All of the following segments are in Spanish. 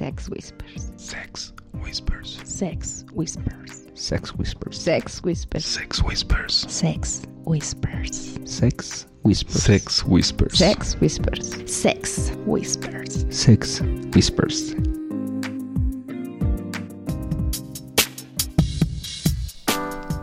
Sex Whispers. Sex Whispers. Sex Whispers. Sex Whispers. Sex Whispers. Sex Whispers. Sex Whispers. Sex Whispers. Sex Whispers. Sex Whispers. Sex Whispers. Sex Whispers.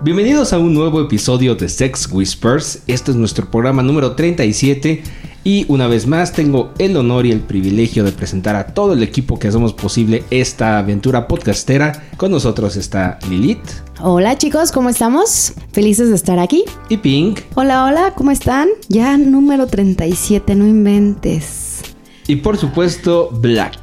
Bienvenidos a un nuevo episodio de Sex Whispers. Este es nuestro programa número 37 y una vez más tengo el honor y el privilegio de presentar a todo el equipo que hacemos posible esta aventura podcastera. Con nosotros está Lilith Hola chicos, ¿cómo estamos? Felices de estar aquí. y Pink. Hola, hola, ¿cómo están? Ya número 37, no inventes. Y por supuesto Black.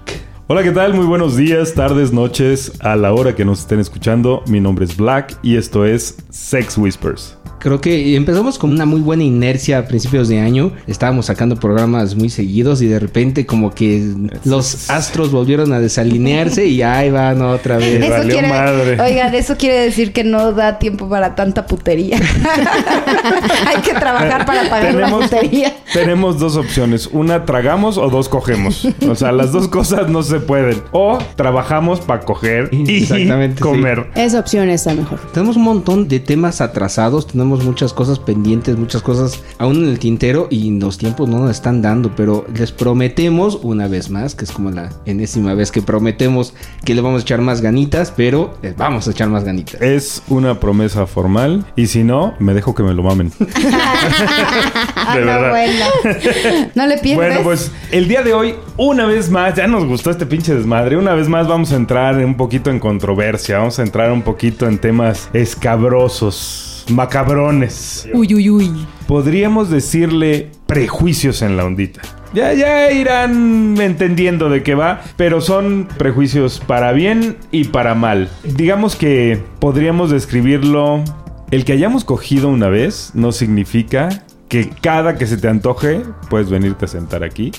Hola, ¿qué tal? Muy buenos días, tardes, noches, a la hora que nos estén escuchando. Mi nombre es Black y esto es Sex Whispers. Creo que empezamos con una muy buena inercia a principios de año. Estábamos sacando programas muy seguidos y de repente como que los astros volvieron a desalinearse y ahí van otra vez. Me valió madre. Oigan, eso quiere decir que no da tiempo para tanta putería. Hay que trabajar para pagar la Tenemos, putería. tenemos dos opciones. Una, tragamos o dos, cogemos. O sea, las dos cosas no se pueden. O trabajamos para coger y Exactamente, sí. comer. Esa opción está mejor. Tenemos un montón de temas atrasados, tenemos muchas cosas pendientes, muchas cosas aún en el tintero y los tiempos no nos están dando, pero les prometemos una vez más, que es como la enésima vez que prometemos que le vamos a echar más ganitas, pero les vamos a echar más ganitas. Es una promesa formal y si no, me dejo que me lo mamen. Ah, De no, verdad. bueno. No le pienses. Bueno, pues el día de hoy, una vez más, ya nos gustó este pinche desmadre. Una vez más vamos a entrar un poquito en controversia. Vamos a entrar un poquito en temas escabrosos, macabrones. Uy, uy, uy. Podríamos decirle prejuicios en la ondita. Ya, ya irán entendiendo de qué va, pero son prejuicios para bien y para mal. Digamos que podríamos describirlo. El que hayamos cogido una vez no significa que cada que se te antoje puedes venirte a sentar aquí.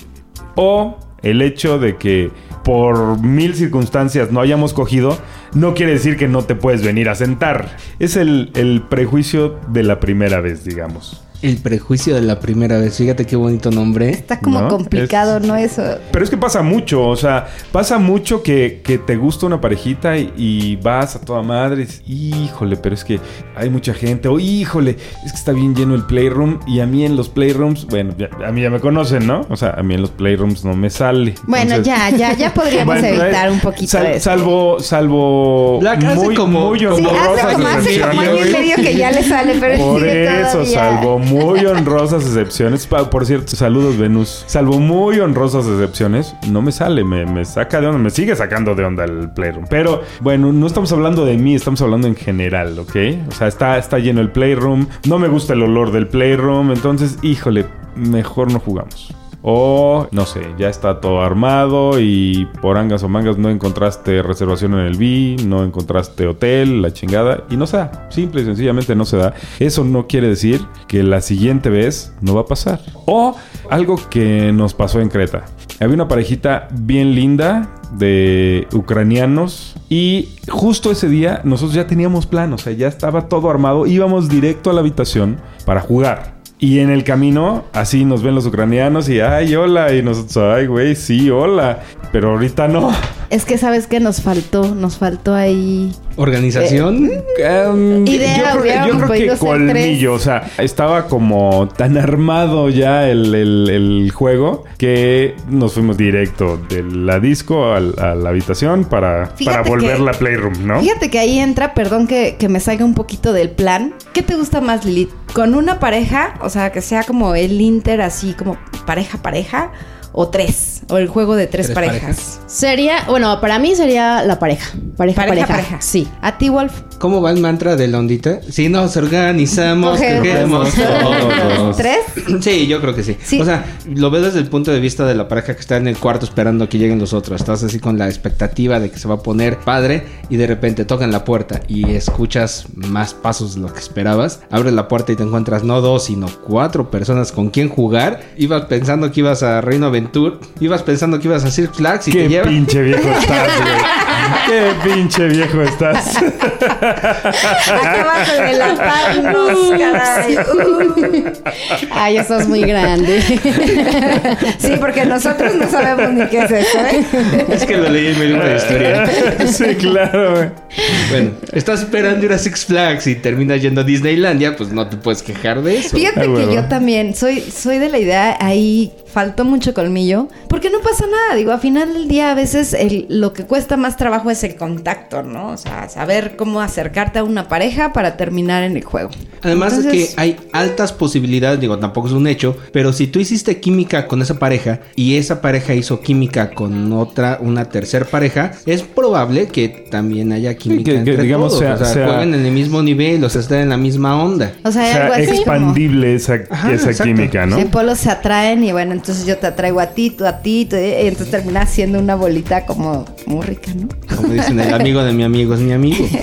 O el hecho de que por mil circunstancias no hayamos cogido, no quiere decir que no te puedes venir a sentar. Es el, el prejuicio de la primera vez, digamos. El prejuicio de la primera vez, fíjate qué bonito nombre. Está como ¿No? complicado, Es- ¿no? Eso. Pero es que pasa mucho, o sea, pasa mucho que, que te gusta una parejita y, y vas a toda madre. y dices, híjole, pero es que hay mucha gente. O híjole, es que está bien lleno el playroom. Y a mí en los playrooms, bueno, ya- a mí ya me conocen, ¿no? O sea, a mí en los playrooms no me sale. Bueno, Entonces- ya, ya, ya podríamos Bueno, evitar un poquito sal- de eso. Salvo, salvo hace muy, como- muy Sí, hace como, hace como año y excepciones. medio que ya le sale, pero Por sigue eso, todavía. salvo muy honrosas excepciones. Por cierto, saludos Venus. Salvo muy honrosas excepciones, no me sale, me, me saca de onda, me sigue sacando de onda el Playroom. Pero bueno, no estamos hablando de mí, estamos hablando en general, ¿ok? O sea, está, está lleno el Playroom, no me gusta el olor del Playroom, entonces, híjole, mejor no jugamos. O, no sé, ya está todo armado y por angas o mangas no encontraste reservación en el B, no encontraste hotel, la chingada, y no se da. Simple y sencillamente no se da. Eso no quiere decir que la siguiente vez no va a pasar. O algo que nos pasó en Creta. Había una parejita bien linda de ucranianos y justo ese día nosotros ya teníamos plan, o sea, ya estaba todo armado, íbamos directo a la habitación para jugar. Y en el camino, así nos ven los ucranianos y, ay, hola. Y nosotros, ay, güey, sí, hola. Pero ahorita no. Es que sabes que nos faltó, nos faltó ahí. Organización. Em, Idea, yo creo, yo creo que colmillo, o sea, estaba como tan armado ya el, el- el juego que nos fuimos directo de la disco a, la habitación para, Fíjate para volver que- la Playroom, ¿no? Fíjate que ahí entra, perdón que, que me salga un poquito del plan. ¿Qué te gusta más, Lilith? ¿Con una pareja? O sea, que sea como el Inter, así como pareja, pareja. O tres. O el juego de tres, Tres parejas. parejas. Sería, bueno, para mí sería la pareja. Pareja, Pareja, pareja. pareja. Sí. ¿A ti, Wolf? ¿Cómo va el mantra de la ondita? Si nos organizamos, Cogemos todos. ¿Tres? Sí, yo creo que sí. Sí. O sea, lo ves desde el punto de vista de la pareja que está en el cuarto esperando a que lleguen los otros. Estás así con la expectativa de que se va a poner padre y de repente tocan la puerta y escuchas más pasos de lo que esperabas. Abres la puerta y te encuentras no dos, sino cuatro personas con quien jugar. Ibas pensando que ibas a Reino Aventura, ibas pensando que ibas a Six Flags y Qué te llevan. pinche viejo. Qué pinche viejo estás. Acabas de caray. Uh. Ay, eso es muy grande. Sí, porque nosotros no sabemos ni qué es eso, ¿eh? Es que lo leí en mi libro de historia. sí, claro, güey. Bueno, estás esperando ir a Six Flags y terminas yendo a Disneylandia, pues no te puedes quejar de eso. Fíjate Ah, que yo también soy, soy de la idea, ahí faltó mucho colmillo, porque no pasa nada, digo, a final del día a veces el- lo que cuesta más trabajo es el contacto, ¿no? O sea, saber cómo acercarte a una pareja para terminar en el juego. Además de Entonces, que hay altas posibilidades, digo, tampoco es un hecho, pero si tú hiciste química con esa pareja y esa pareja hizo química con otra, una tercer pareja, es probable que también haya química que- que entre digamos todos. sea- o sea, sea- jueguen en el mismo nivel, o sea, estén en la misma onda. O sea, O sea, algo así como- expandible esa, Ajá, esa exacto. química, ¿no? En polos se atraen y bueno, entonces yo te atraigo a ti, tú a ti, tú- y entonces termina siendo una bolita como muy rica, ¿no? Como dicen, el amigo de mi amigo es mi amigo.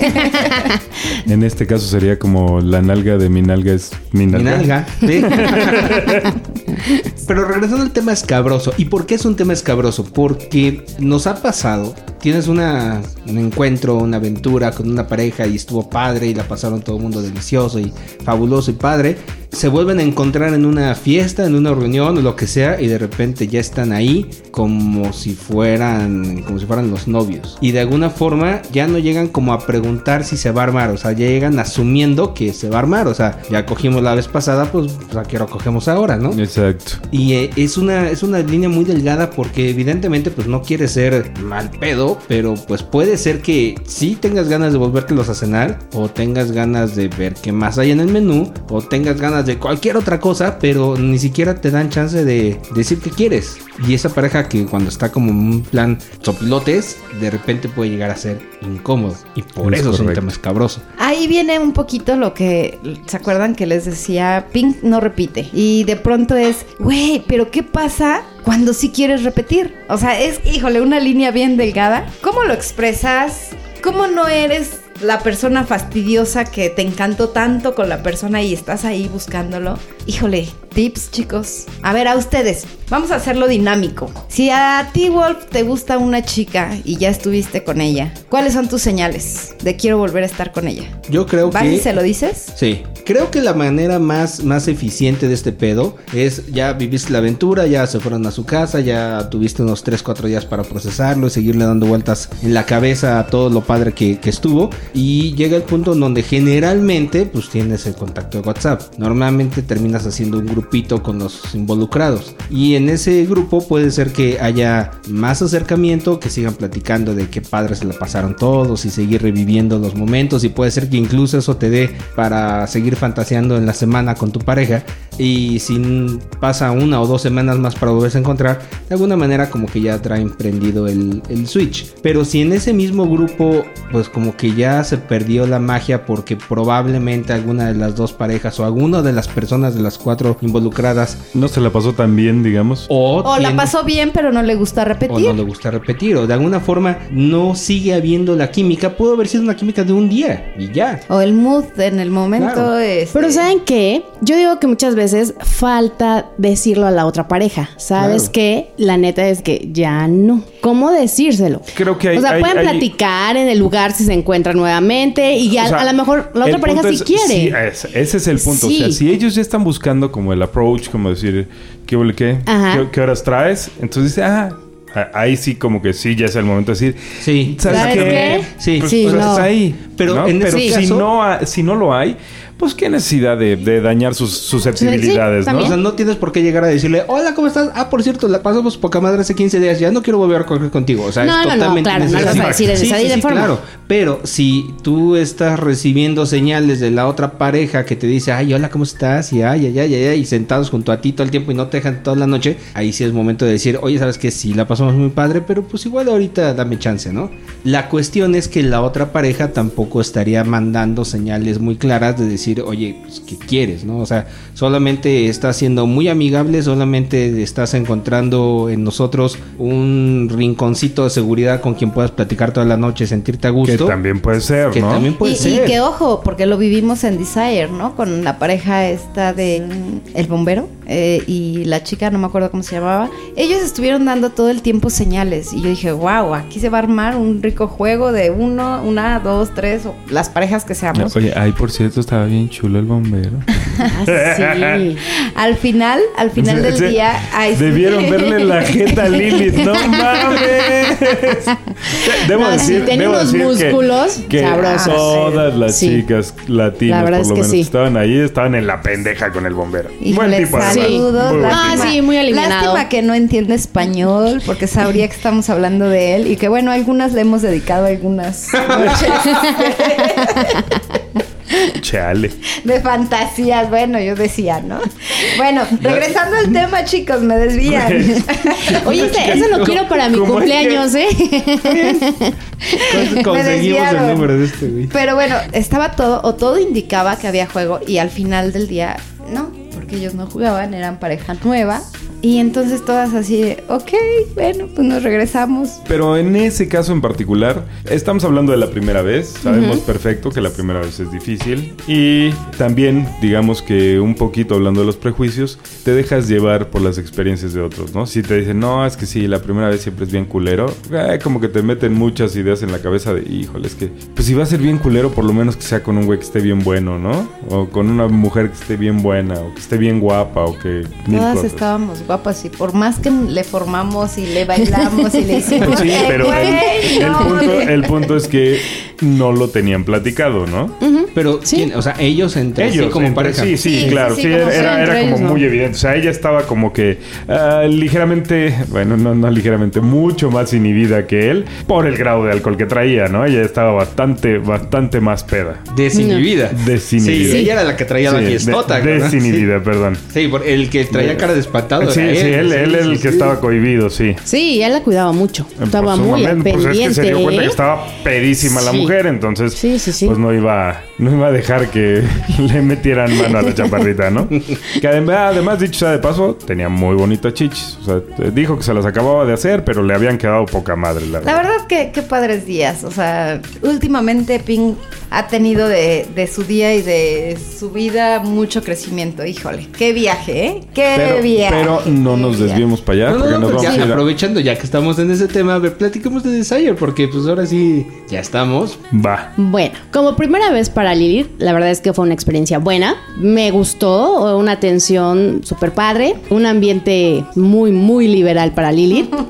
En este caso sería como la nalga de mi nalga es mi Mi nalga. nalga. ¿sí? Pero regresando al tema escabroso. ¿Y por qué es un tema escabroso? Porque nos ha pasado. Tienes una, un encuentro, una aventura con una pareja y estuvo padre y la pasaron todo el mundo delicioso y fabuloso y padre. Se vuelven a encontrar en una fiesta, en una reunión o lo que sea y de repente ya están ahí como si fueran como si fueran los novios. Y de alguna forma ya no llegan como a preguntar si se va a armar, o sea, ya llegan asumiendo que se va a armar, o sea, ya cogimos la vez pasada, pues, pues a qué hora cogemos ahora, ¿no? Exacto. Y eh, es una es una línea muy delgada porque evidentemente pues no quiere ser mal pedo, pero pues puede ser que sí tengas ganas de volvértelos a cenar o tengas ganas de ver qué más hay en el menú o tengas ganas de cualquier otra cosa, pero ni siquiera te dan chance de decir qué quieres. Y esa pareja que cuando está como en un plan sopilotes, de repente puede llegar a ser incómodo y por Es eso es un correcto. tema escabroso. Ahí viene un poquito lo que, ¿se acuerdan que les decía? Pink no repite. Y de pronto es, güey, pero ¿qué pasa cuando sí quieres repetir? O sea, es, híjole, una línea bien delgada. ¿Cómo lo expresas? ¿Cómo no eres la persona fastidiosa que te encantó tanto con la persona y estás ahí buscándolo? Híjole, tips, chicos. A ver, a ustedes, vamos a hacerlo dinámico. Si a ti, Wolf, te gusta una chica y ya estuviste con ella, ¿cuáles son tus señales de quiero volver a estar con ella? Yo creo ¿Vas que y se lo dices? Sí, creo que la manera más, más eficiente de este pedo es ya viviste la aventura, ya se fueron a su casa, ya tuviste unos 3, 4 días para procesarlo y seguirle dando vueltas en la cabeza a todo lo padre que, que estuvo. Y llega el punto en donde generalmente pues tienes el contacto de WhatsApp. Normalmente haciendo un grupito con los involucrados. Y en ese grupo puede ser que haya más acercamiento, que sigan platicando de qué padre se la pasaron todos y seguir reviviendo los momentos. Y puede ser que incluso eso te dé para seguir fantaseando en la semana con tu pareja. Y si pasa una o dos semanas más para volverse a encontrar, de alguna manera como que ya traen prendido el, el switch. Pero si en ese mismo grupo, pues como que ya se perdió la magia porque probablemente alguna de las dos parejas o alguna de las personas de las cuatro involucradas No se la pasó tan bien, digamos. o, O la tiene- pasó bien, pero no le gusta o repetir. no le gusta repetir o de alguna forma no sigue habiendo la química, pudo haber sido una química de un día y ya. O el mood en el momento Claro. es. Pero ¿saben qué? Yo digo que muchas veces falta decirlo a la otra pareja. ¿Sabes Claro. qué? La neta es que ya no. ¿Cómo decírselo? Creo que hay- O sea, hay- pueden hay- platicar en el lugar si se encuentran nuevamente y ya O sea, a lo mejor la otra pareja sí es- quiere. sí, es- ese es el punto. O sea, si ellos ya están buscando como el approach, como decir, ¿qué huele qué? ¿Qué, qué horas traes? Entonces dice, ah, ahí sí como que sí, ya es el momento de decir, Sí, ¿sabes, ¿Sabes qué? qué? Sí, Pues, Sí, pues, no. está ahí. Pero ¿no? en ese si caso- no, si no lo hay, pues qué necesidad de, de dañar sus susceptibilidades, Sí, ¿no? O sea, no tienes por qué llegar a decirle, hola, ¿cómo estás? Ah, por cierto, la pasamos poca madre hace 15 días, ya no quiero volver a correr contigo. O sea, No, es no, no, totalmente claro, no lo vas a innecesario. decir en esa- sí, de sí, forma. claro. Pero si tú estás recibiendo señales de la otra pareja que te dice, ay, hola, ¿cómo estás? Y ay, ay, ay, ay, ay, y sentados junto a ti todo el tiempo y no te dejan toda la noche, ahí sí es momento de decir, oye, ¿sabes que Sí, la pasamos muy padre, pero pues igual ahorita dame chance, ¿no? La cuestión es que la otra pareja tampoco estaría mandando señales muy claras de decir, decir, oye, pues, ¿qué quieres? ¿no? O sea, solamente estás siendo muy amigable, solamente estás encontrando en nosotros un rinconcito de seguridad con quien puedas platicar toda la noche, sentirte a Que gusto. también puede ser, Que ¿no? también puede y, ser. y que ojo, porque lo vivimos en Desire, ¿no? Con la pareja esta de El Bombero eh, y la chica, no me acuerdo cómo se llamaba. Ellos estuvieron dando todo el tiempo señales y yo dije, wow, aquí se va a armar un rico juego de uno, una, dos, tres, o las parejas que seamos. Oye, ay, por cierto, estaba bien chulo el bombero. Ah, sí. Al final, al final del Se- día, ay, sí. Debieron verle la jeta a Lilith, no mames. Debo No, decir, sí, tenía debo unos decir que- músculos que, sabrosos. todas las Sí. chicas latinas, La por lo es que menos, sí. que estaban ahí, estaban en la pendeja con el bombero. Híjole, Buen tipo. Saludos. Ah, lástima- sí, muy alivianado. Lástima que no entiende español, porque sabría que estamos hablando de él y que bueno, algunas le hemos dedicado algunas noches Chale. de fantasías. Bueno, yo decía, ¿no? Bueno, regresando al tema, chicos, me desvían. Oye, ese- eso lo quiero para mi ¿Cómo es que- cumpleaños, ¿eh? Con- Conseguimos el número de este, güey. Pero bueno, estaba todo, o todo indicaba que había juego y al final del día, no, ellos no jugaban, eran pareja nueva. Y entonces todas así de, ok, bueno, pues nos regresamos. Pero en ese caso en particular, estamos hablando de la primera vez. Sabemos perfecto que la primera vez es difícil. Y también, digamos que un poquito hablando de los prejuicios, te dejas llevar por las experiencias de otros, ¿no? Si te dicen, no, es que sí, la primera vez siempre es bien culero, eh, como que te meten muchas ideas en la cabeza de, híjole, es que, pues si va a ser bien culero, por lo menos que sea con un güey que esté bien bueno, ¿no? O con una mujer que esté bien buena, o que esté bien guapa, o que... Todas estábamos guapas y por más que le formamos y le bailamos y le hicimos... Sí, "Eh, pero el, punto, el punto es que no lo tenían platicado, ¿no? Pero, ¿quién? o sea, ellos entre sí como entre- pareja. Sí, sí, Sí, claro. sí, Sí, sí, como era, era como ellos, ¿no? muy evidente. O sea, ella estaba como que ah, ligeramente, bueno, no, no ligeramente, mucho más inhibida que él por el grado de alcohol que traía, ¿no? Ella estaba bastante, bastante más peda. Desinhibida. Desinhibida. Sí, ella era la que traía la Sí, fiestota. de- desinhibida, perdón. Sí, sí, por el que traía cara de espantado. Sí, era sí, él, sí, él era el sí, que sí. estaba cohibido, sí. Sí, él la cuidaba mucho. Estaba muy momento, pues, pendiente. es que se dio cuenta que estaba pedísima la mujer, entonces Sí, sí, sí. pues no iba, no iba a dejar que le metieran mano a la chaparrita, ¿no? que además, además, dicho sea de paso, tenía muy bonitas chichis. O sea, te- dijo que se las acababa de hacer, pero le habían quedado poca madre, la La verdad. verdad que qué padres días. O sea, últimamente Pink ha tenido de, de su día y de su vida mucho crecimiento. Híjole, qué viaje, ¿eh? Qué Pero, viaje. pero no nos desviemos para allá, No, no, porque no, nos pues vamos ya, a ir aprovechando ya que estamos en ese tema, a ver, platicamos de Desire, porque pues ahora sí, ya estamos. Va. Bueno, como primera vez para Lilith, la verdad es que fue una experiencia buena. Me gustó, una atención súper padre, un ambiente muy, muy liberal para Lilith.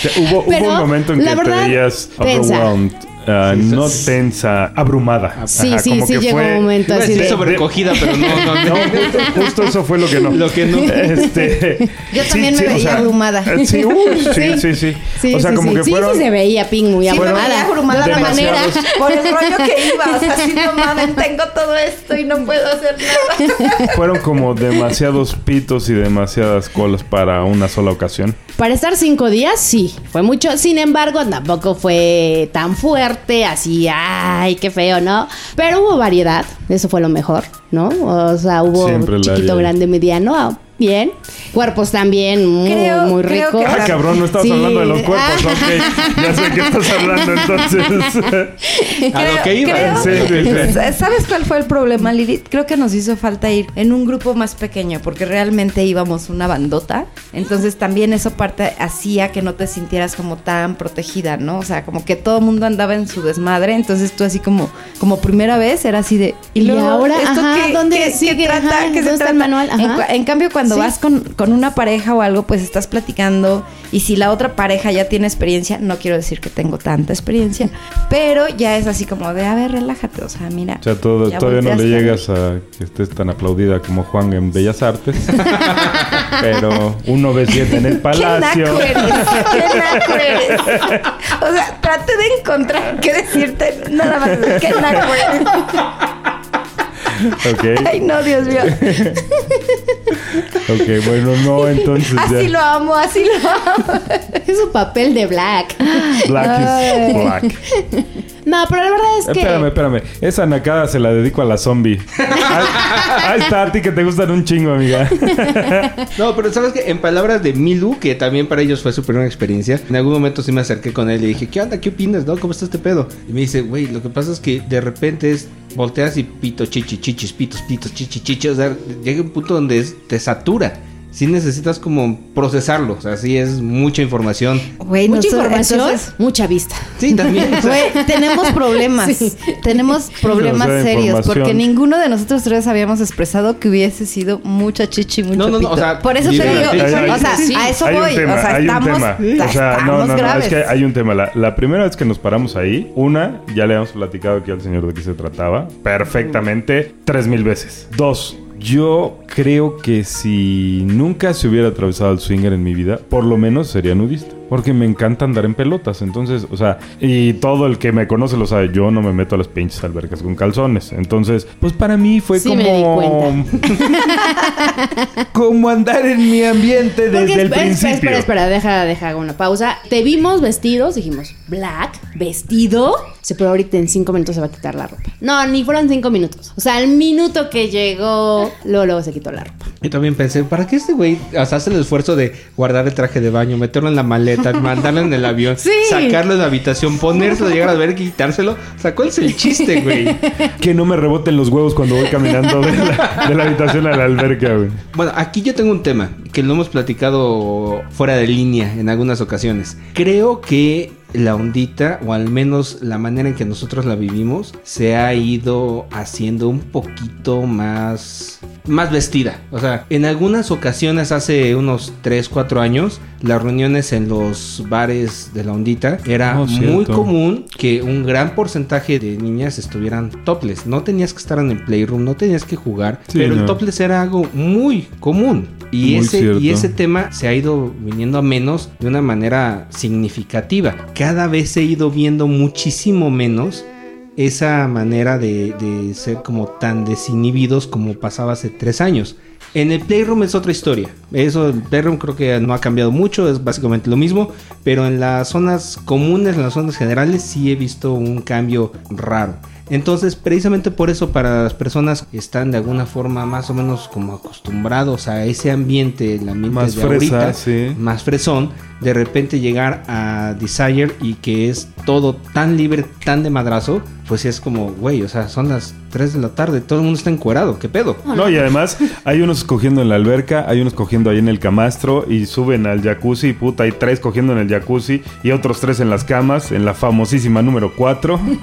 O sea, hubo, un momento en la que verdad, te veías overwhelmed. Ah, Sí, no sí. tensa, abrumada. Sí, Ajá, sí, como sí, que llegó fue- un momento así de... sobrecogida, pero no, no, No, no. justo, justo eso fue lo que no. Lo que no. Este, Yo también me o veía abrumada. eh, Sí, uy, sí, sí, sí. Sí, o sea, sí, como sí. que Sí, fueron. sí se veía Pink muy Sí, abrumada. veía abrumada otra manera. Por el rollo que iba, o sea, así no mames, tengo todo esto y no puedo hacer nada. Fueron como demasiados pitos y demasiadas colas para una sola ocasión. Para estar cinco días, sí, fue mucho. Sin embargo, tampoco fue tan fuerte, así, ay, qué feo, ¿no? Pero hubo variedad, eso fue lo mejor, ¿no? O sea, hubo Siempre chiquito, grande, mediano, ah, bien. Cuerpos también, muy, Creo- muy creo rico. que- Ah, cabrón, no estás Sí. hablando de los cuerpos, Ah. ok. Ya sé que estás hablando entonces. A lo que iba. creo- Sí, sí, sí. ¿Sabes cuál fue el problema, Lilith? Creo que nos hizo falta ir en un grupo más pequeño, porque realmente íbamos una bandota. Entonces también eso parte hacía que no te sintieras como tan protegida, ¿no? O sea, como que todo el mundo andaba en su desmadre. Entonces tú así como, como primera vez era así de. Y luego, ahora, ajá, ¿dónde sigue? trata? Ajá, ¿Qué se ¿dónde está trata? el manual? En, Ajá. en cambio, cuando Sí. vas con, con una pareja o algo, pues estás platicando. Y si la otra pareja ya tiene experiencia, no quiero decir que tengo tanta experiencia, pero ya es así como de, a ver, relájate. O sea, mira. O sea, todo- todavía no le llegas a que estés tan aplaudida como Juan en Bellas Artes. Pero un 97 en el ¿Qué Palacio. naco eres? ¿Qué naco eres? O sea, traté de encontrar qué decirte. Nada más. ¿Qué naco eres? Ok, Ay, no, Dios mío. ok, bueno, no, entonces Así ya. lo amo, así lo amo. Es su papel de Black. Black is black. No, pero la verdad es que. Espérame, espérame. Esa nacada se la dedico a la zombie. ahí, ahí está, a ti que te gustan un chingo, amiga. No, pero sabes que en palabras de Milu, que también para ellos fue su primera experiencia, en algún momento sí me acerqué con él y dije, ¿qué onda? ¿Qué opinas? ¿No? ¿Cómo está este pedo? Y me dice, güey, lo que pasa es que de repente es volteas y pito, chichi, chichis, pitos, pitos, chichi, chichi. O sea, llega un punto donde es- te satura. Sí necesitas como procesarlo. O sea, sí es mucha información. Güey, Mucha nosotros- información, entonces, mucha vista. Sí, también. o sea, Güey, tenemos problemas. Sí. Tenemos problemas O sea, serios. Porque ninguno de nosotros tres habíamos expresado que hubiese sido mucha chichi, mucho No, no, no, pito. o sea, Por eso te digo, o sea, Sí. a eso hay voy. un tema, o sea, hay estamos, un tema. o O sea, estamos no, no, no, graves. es que hay un tema. La, la primera vez que nos paramos ahí, una, ya le habíamos platicado aquí al señor de qué se trataba, perfectamente, tres mil veces. Dos, yo creo que si nunca se hubiera atravesado el swinger en mi vida, por lo menos sería nudista. Porque me encanta andar en pelotas. Entonces, o sea, y todo el que me conoce lo sabe, yo no me meto a las pinches albercas con calzones. Entonces, pues para mí fue Sí como. me di cuenta. como andar en mi ambiente desde Porque, el espera, principio. espera, espera, espera, deja, deja hago una pausa. Te vimos vestidos, dijimos, black, vestido. Sí, pero ahorita en cinco minutos se va a quitar la ropa. No, ni fueron cinco minutos. O sea, al minuto que llegó, luego, luego se quitó la ropa. Yo también pensé, ¿para qué este güey o sea, hace el esfuerzo de guardar el traje de baño, meterlo en la maleta, mandarlo en el avión, Sí. sacarlo de la habitación, ponérselo, llegar a ver, quitárselo? O sea, ¿cuál es el chiste, güey? Que no me reboten los huevos cuando voy caminando de la, de la habitación a la alberca, güey. Bueno, aquí yo tengo un tema que lo hemos platicado fuera de línea en algunas ocasiones. Creo que la ondita, o al menos la manera en que nosotros la vivimos, se ha ido haciendo un poquito más más vestida. O sea, en algunas ocasiones hace unos 3, 4 años, las reuniones en los bares de la ondita era Oh, muy común que un gran porcentaje de niñas estuvieran topless. No tenías que estar en el playroom, no tenías que jugar, Sí, pero el topless era algo muy común. Y Muy ese, cierto. y ese tema se ha ido viniendo a menos de una manera significativa. Cada vez he ido viendo muchísimo menos esa manera de, de ser como tan desinhibidos como pasaba hace tres años. En el Playroom es otra historia. Eso, el Playroom creo que no ha cambiado mucho, es básicamente lo mismo. Pero en las zonas comunes, en las zonas generales, sí he visto un cambio raro. Entonces, precisamente por eso, para las personas que están de alguna forma más o menos como acostumbrados a ese ambiente, el ambiente Más de fresa, ahorita, sí. más fresón, de repente llegar a Desire y que es todo tan libre, tan de madrazo, pues es como, güey, o sea, son las 3 de la tarde, todo el mundo está encuerado, ¿qué pedo? No, y además hay unos cogiendo en la alberca, hay unos cogiendo ahí en el camastro y suben al jacuzzi y puta, hay tres cogiendo en el jacuzzi y otros tres en las camas, en la famosísima número 4.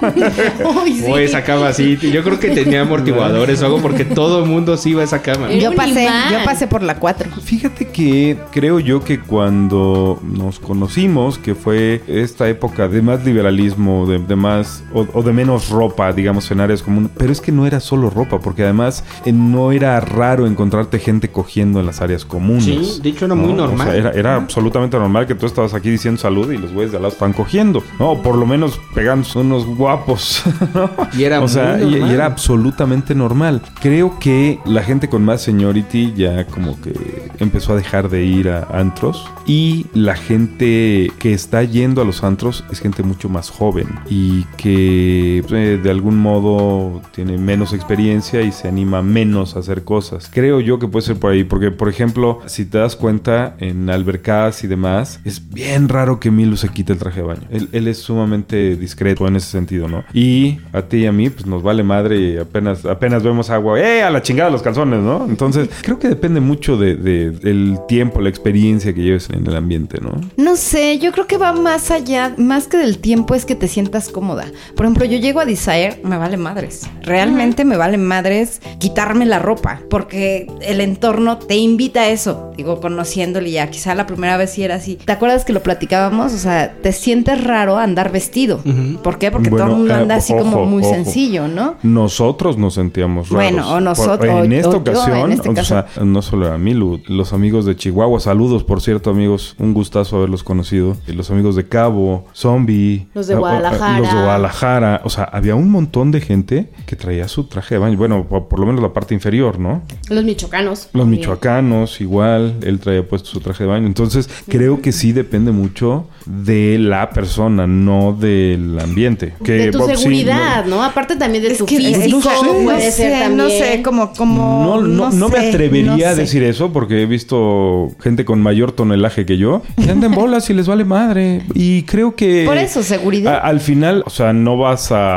Ay, sí. Güey, esa cama así, yo creo que tenía amortiguadores o algo porque todo el mundo se iba a esa cama. Yo pasé, yo pasé por la 4. Fíjate que creo yo que cuando nos conocimos, que fue esta época de más liberalismo, de, de más o, o de menos ropa, digamos, en áreas comunes, pero es que no era solo ropa, porque además eh, no era raro encontrarte gente cogiendo en las áreas comunes. Sí, de hecho era muy ¿no? O normal. sea, era, era absolutamente normal que tú estabas aquí diciendo salud y los güeyes de al lado estaban cogiendo, ¿no? O por lo menos pegándose unos guapos, ¿no? Y era o sea, muy y- y normal. era absolutamente normal. Creo que la gente con más seniority ya como que empezó a dejar de ir a antros y la gente que está yendo a los antros es gente mucho más joven y que de algún modo tiene menos experiencia y se anima menos a hacer cosas. Creo yo que puede ser por ahí porque por ejemplo, si te das cuenta en albercadas y demás, es bien raro que Milu se quite el traje de baño. Él, él es sumamente discreto en ese sentido, ¿no? Y a ti y a mí pues nos vale madre y apenas apenas vemos agua, ¡eh! A la chingada los calzones, ¿no? Entonces, creo que depende mucho de, de- del tiempo, la experiencia que lleves en el ambiente, ¿no? No sé, yo creo que va más allá, más que del tiempo es que te sientas cómoda. Por ejemplo, yo llego a Desire, me vale madres. Realmente me vale madres quitarme la ropa, porque el entorno te invita a eso. Digo, conociéndole ya, quizá la primera vez sí era así. ¿Te acuerdas que lo platicábamos? O sea, te sientes raro andar vestido. ¿Por qué? Porque Bueno, todo el mundo eh, anda así como muy ojo. sencillo, ¿no? Nosotros nos sentíamos raros. Bueno, o Por- nosotros, en o- esta o yo, ocasión, en este o caso. sea, no solo era Milu, los amigos de Chihuahua, saludos, por cierto, amigos, un gustazo haberlos conocido. Y los amigos de Cabo, Zombie. Los de Guadalajara. Los de Guadalajara. O sea, había un montón de gente que traía su traje de baño. Bueno, por, por lo menos la parte inferior, ¿no? Los michoacanos. Los también. michoacanos, igual, él traía puesto su traje de baño. Entonces, creo que sí depende mucho de la persona, no del ambiente. Que, de tu Bob, sí, seguridad, ¿no? Aparte también de Es tu que, físico, no sé, puede no ser sé, también. no sé, como, como, No, no, no me sé, atrevería no a decir eso porque he visto gente con mayor tonelaje que yo que anda en bolas y les vale madre. Y creo que. Por eso, seguridad. a- al final, o sea, no vas a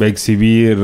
exhibir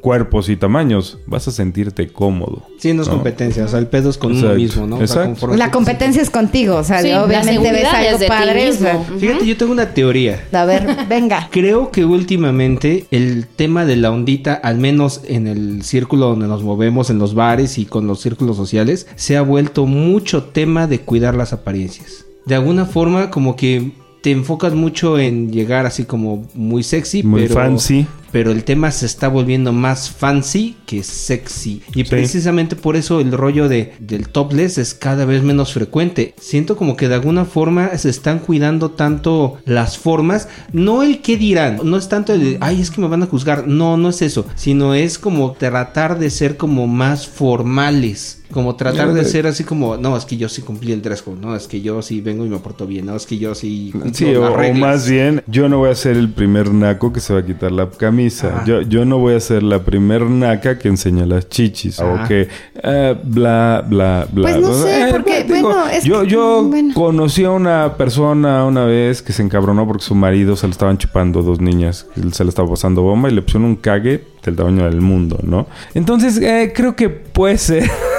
cuerpos y tamaños, vas a sentirte cómodo. Sí, no es No. competencia. O sea, el pedo es con uno mismo, ¿no? O sea, Exacto. La competencia es contigo, o sea, Sí, obviamente ves algo de ti padre. o sea, mismo. Fíjate, yo tengo una teoría. a ver, venga. Creo que últimamente el tema de la ondita, al menos en el círculo donde nos movemos, en los bares y con los círculos sociales, se ha vuelto mucho tema de cuidar las apariencias. De alguna forma, como que te enfocas mucho en llegar así como muy sexy, Muy pero, fancy. Pero el tema se está volviendo más fancy que sexy. Y Sí. precisamente por eso el rollo de, del topless es cada vez menos frecuente. Siento como que de alguna forma se están cuidando tanto las formas, no el que dirán, no es tanto el, ay, es que me van a juzgar, no, no es eso, sino es como tratar de ser como más formales. Como tratar de ser así como, no, es que yo sí cumplí el dress code, no, es que yo sí vengo y me porto bien, no, es que yo sí Sí, o, más bien, yo no voy a ser el primer naco que se va a quitar la camisa. Ajá. Yo, yo no voy a ser la primer naca que enseña las chichis. Ajá. O que eh, bla, bla, bla. Pues no sé, porque, bueno, es yo, que- yo bueno. conocí a una persona una vez que se encabronó porque su marido se lo estaban chupando dos niñas. Se le estaba pasando bomba y le pusieron un cague del tamaño del mundo, ¿no? Entonces, eh, creo que puede ser...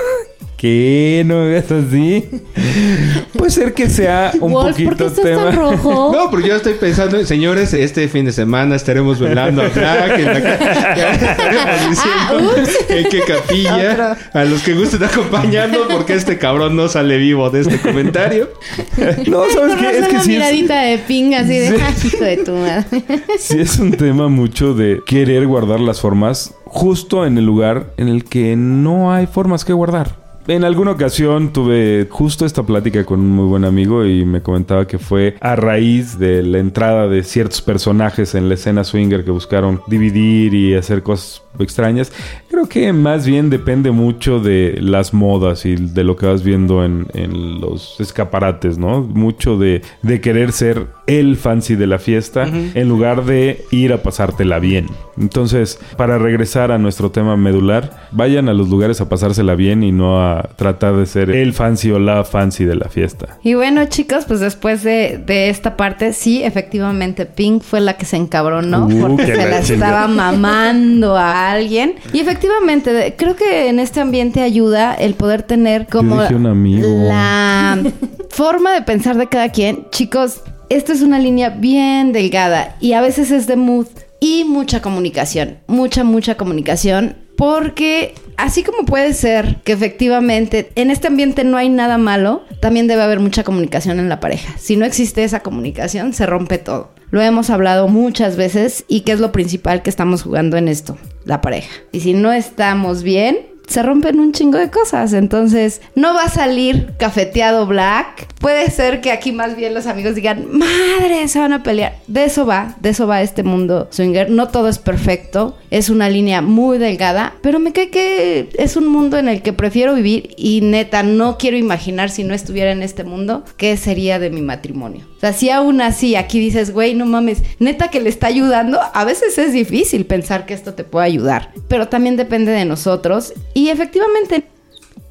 ¿Qué? ¿No me veas así? Puede ser que sea un Wolf, poquito ¿por qué estás tema... tan rojo? No, porque yo estoy pensando, señores, este fin de semana estaremos velando a Black en la estaremos diciendo en qué capilla, a los que gusten acompañarnos, porque este cabrón no sale vivo de este comentario. No, ¿sabes qué? Es que sí es, miradita de ping así de, Sí. "Ah, hijo de tu madre. sí es un tema mucho de querer guardar las formas justo en el lugar en el que no hay formas que guardar. En alguna ocasión tuve justo esta plática con un muy buen amigo y me comentaba que fue a raíz de la entrada de ciertos personajes en la escena swinger que buscaron dividir y hacer cosas extrañas. Creo que más bien depende mucho de las modas y de lo que vas viendo en, en los escaparates, ¿no? Mucho de, de querer ser el fancy de la fiesta en lugar de ir a pasártela bien. Entonces, para regresar a nuestro tema medular, vayan a los lugares a pasársela bien y no a tratar de ser el fancy o la fancy de la fiesta. Y bueno, chicos, pues después de, de esta parte, sí, efectivamente, Pink fue la que se encabronó Uh, porque que se la chingada. estaba mamando a alguien. Y efectivamente, creo que en este ambiente ayuda el poder tener como dije un amigo. la forma de pensar de cada quien. Chicos, esta es una línea bien delgada y a veces es de mood y mucha comunicación, mucha, mucha comunicación. Porque así como puede ser que efectivamente en este ambiente no hay nada malo, también debe haber mucha comunicación en la pareja. Si no existe esa comunicación, se rompe todo. Lo hemos hablado muchas veces y que es lo principal que estamos jugando en esto, la pareja. Y si no estamos bien, se rompen un chingo de cosas. Entonces, no va a salir cafeteado black. Puede ser que aquí más bien los amigos digan, madre, se van a pelear. De eso va, de eso va este mundo swinger. No todo es perfecto. Es una línea muy delgada. Pero me cae que es un mundo en el que prefiero vivir. Y neta, no quiero imaginar si no estuviera en este mundo, qué sería de mi matrimonio. O sea, si aún así aquí dices, güey, no mames, neta que le está ayudando, a veces es difícil pensar que esto te puede ayudar. Pero también depende de nosotros. Y efectivamente,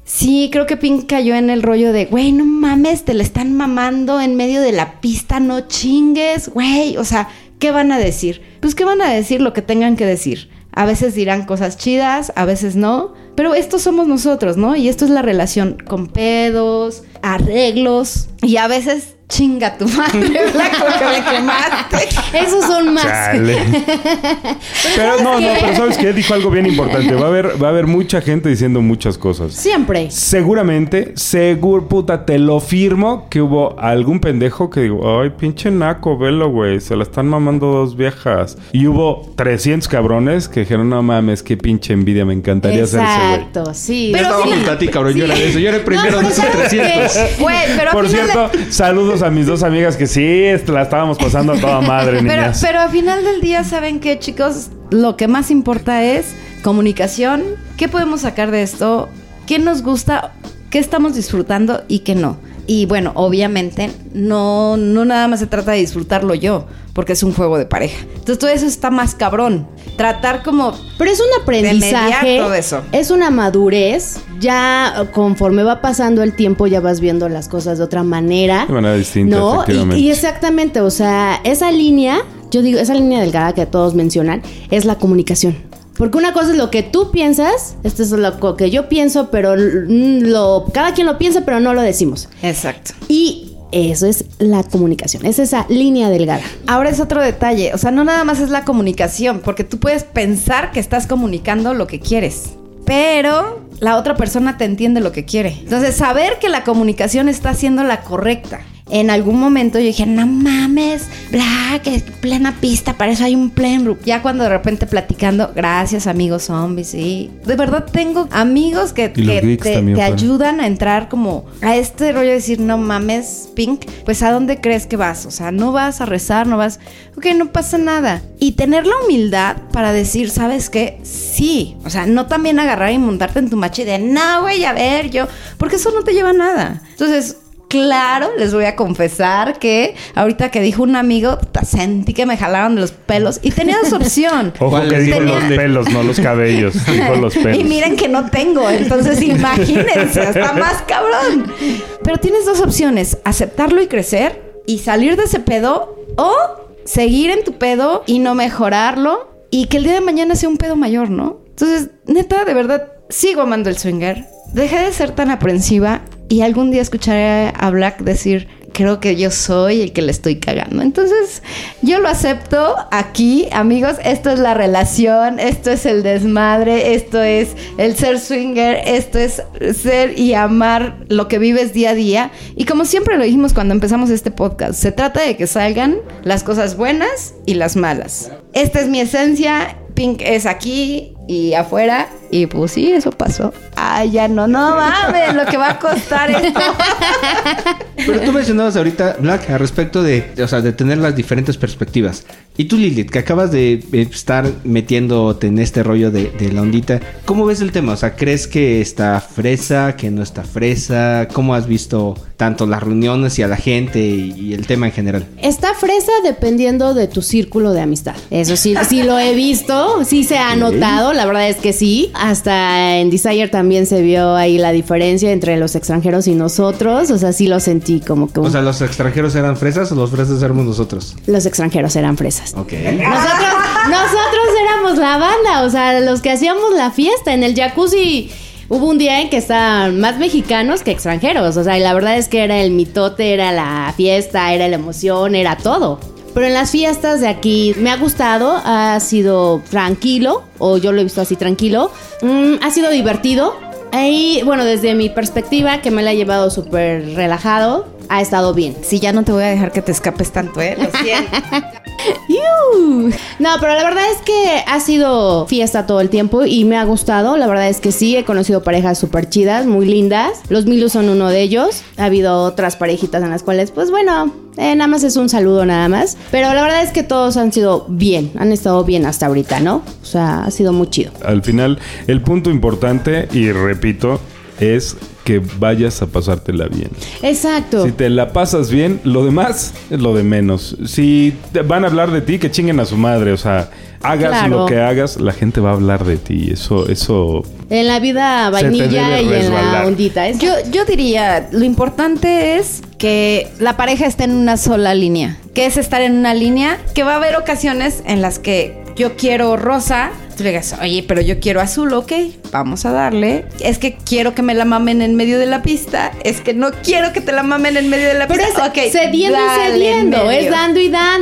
sí, creo que Pink cayó en el rollo de, güey, no mames, te le están mamando en medio de la pista, no chingues, güey. O sea, ¿qué van a decir? Pues, ¿qué van a decir lo que tengan que decir? A veces dirán cosas chidas, a veces no. Pero estos somos nosotros, ¿no? Y esto es la relación con pedos, arreglos. Y a veces chinga tu madre, blanco, que me quemaste. Esos son más. Chale. pero no, no, pero ¿sabes qué? Dijo algo bien importante. Va a haber, va a haber mucha gente diciendo muchas cosas. Siempre. Seguramente, seguro, puta, te lo firmo que hubo algún pendejo que digo, ay, pinche naco, velo, güey, se la están mamando dos viejas. Y hubo 300 cabrones que dijeron, no mames, qué pinche envidia, me encantaría ser ese güey. Exacto, sí. Yo Pero estaba sí. junto a ti, cabrón, yo era de eso. Yo era el primero No, de esos ¿sabes qué? 300. Güey, pero Por final cierto, saludos a mis dos amigas que sí, la estábamos pasando a toda madre, Pero, niñas. pero al final del día, ¿saben qué, chicos? Lo que más importa es comunicación. ¿Qué podemos sacar de esto? ¿Qué nos gusta? ¿Qué estamos disfrutando y qué no? Y bueno, obviamente, no, no nada más se trata de disfrutarlo yo, porque es un juego de pareja. Entonces todo eso está más cabrón. Tratar como Pero es un aprendizaje. todo eso. Es una madurez. Ya eh, conforme va pasando el tiempo, ya vas viendo las cosas de otra manera. De manera distinta, No, efectivamente. y, y exactamente, o sea, esa línea, yo digo, esa línea delgada que todos mencionan, es la comunicación. Porque una cosa es lo que tú piensas, esto es lo que yo pienso, pero mm, lo, cada quien lo piensa, pero no lo decimos. Exacto. Y eso es la comunicación, es esa línea delgada. Ahora es otro detalle, o sea, no nada más es la comunicación, porque tú puedes pensar que estás comunicando lo que quieres, pero la otra persona te entiende lo que quiere. Entonces, saber que la comunicación está siendo la correcta. En algún momento yo dije, no mames, Black, es plena pista, para eso hay un plan group. Ya cuando de repente platicando, gracias amigos zombies, sí. De verdad tengo amigos que, que te, también te fueron. ayudan a entrar como a este rollo de decir, no mames, Pink, pues ¿a dónde crees que vas? O sea, no vas a rezar, no vas, ok, no pasa nada. Y tener la humildad para decir, ¿sabes qué? Sí. O sea, no también agarrar y montarte en tu macho y de, no, güey, a ver, yo, porque eso no te lleva a nada. Entonces, Claro, les voy a confesar que ahorita que dijo un amigo, sentí que me jalaron de los pelos y tenías opción. Ojo ¿Cuál que dijo Tenía- los pelos, no los cabellos. Dijo los pelos. Y miren que no tengo, entonces imagínense, está más cabrón. Pero tienes dos opciones, aceptarlo y crecer y salir de ese pedo o seguir en tu pedo y no mejorarlo y que el día de mañana sea un pedo mayor, ¿no? Entonces, neta, de verdad, sigo amando el swinger. Dejé de ser tan aprensiva y algún día escucharé a Black decir, creo que yo soy el que le estoy cagando. Entonces, yo lo acepto aquí, amigos. Esto es la relación, esto es el desmadre, esto es el ser swinger, esto es ser y amar lo que vives día a día. Y como siempre lo dijimos cuando empezamos este podcast, se trata de que salgan las cosas buenas y las malas. Esta es mi esencia. Pink es aquí y afuera. Y pues sí, eso pasó. Ay, ya no, no mames, lo que va a costar esto. Pero tú mencionabas ahorita, Black, al respecto de, o sea, de tener las diferentes perspectivas. Y tú, Lilith, que acabas de eh, estar metiéndote en este rollo de, de la ondita, ¿cómo ves el tema? O sea, ¿crees que está fresa, que no está fresa? ¿Cómo has visto tanto las reuniones y a la gente y, y el tema en general? Está fresa dependiendo de tu círculo de amistad. Eso sí, sí lo he visto, sí se ha notado, la verdad es que sí. Hasta en Desire también se vio ahí la diferencia entre los extranjeros y nosotros. O sea, sí lo sentí como que O sea, ¿los extranjeros eran fresas o los fresas éramos nosotros? los extranjeros eran fresas. Ok. Nosotros, nosotros éramos la banda, o sea, los que hacíamos la fiesta en el jacuzzi. Hubo un día en que estaban más mexicanos que extranjeros, o sea, y la verdad es que era el mitote, era la fiesta, era la emoción, era todo. Pero en las fiestas de aquí me ha gustado, ha sido tranquilo, o yo lo he visto así tranquilo, Mm, ha sido divertido. Ahí, bueno, desde mi perspectiva, que me la he llevado súper relajado, ha estado bien. Sí, ya no te voy a dejar que te escapes tanto, ¿eh? Lo siento. No, pero la verdad es que ha sido fiesta todo el tiempo y me ha gustado. La verdad es que sí, he conocido parejas súper chidas, muy lindas. Los Milus son uno de ellos. Ha habido otras parejitas en las cuales, pues bueno, eh, nada más es un saludo nada más. Pero la verdad es que todos han sido bien, han estado bien hasta ahorita, ¿no? O sea, ha sido muy chido. Al final, el punto importante, y repito, es que vayas a pasártela bien. Exacto. Si te la pasas bien, lo demás es lo de menos. Si te van a hablar de ti, que chinguen a su madre. O sea, hagas Claro. lo que hagas, la gente va a hablar de ti. Eso, eso. En la vida vainilla y en la ondita. Yo, yo diría, lo importante es que la pareja esté en una sola línea. Que es estar en una línea que va a haber ocasiones en las que yo quiero rosa. Tú le digas, oye, pero yo quiero azul, ok, vamos a darle. Es que quiero que me la mamen en medio de la pista. Es que no quiero que te la mamen en medio de la Pero pista. es Ok, cediendo y cediendo, es dando y dando.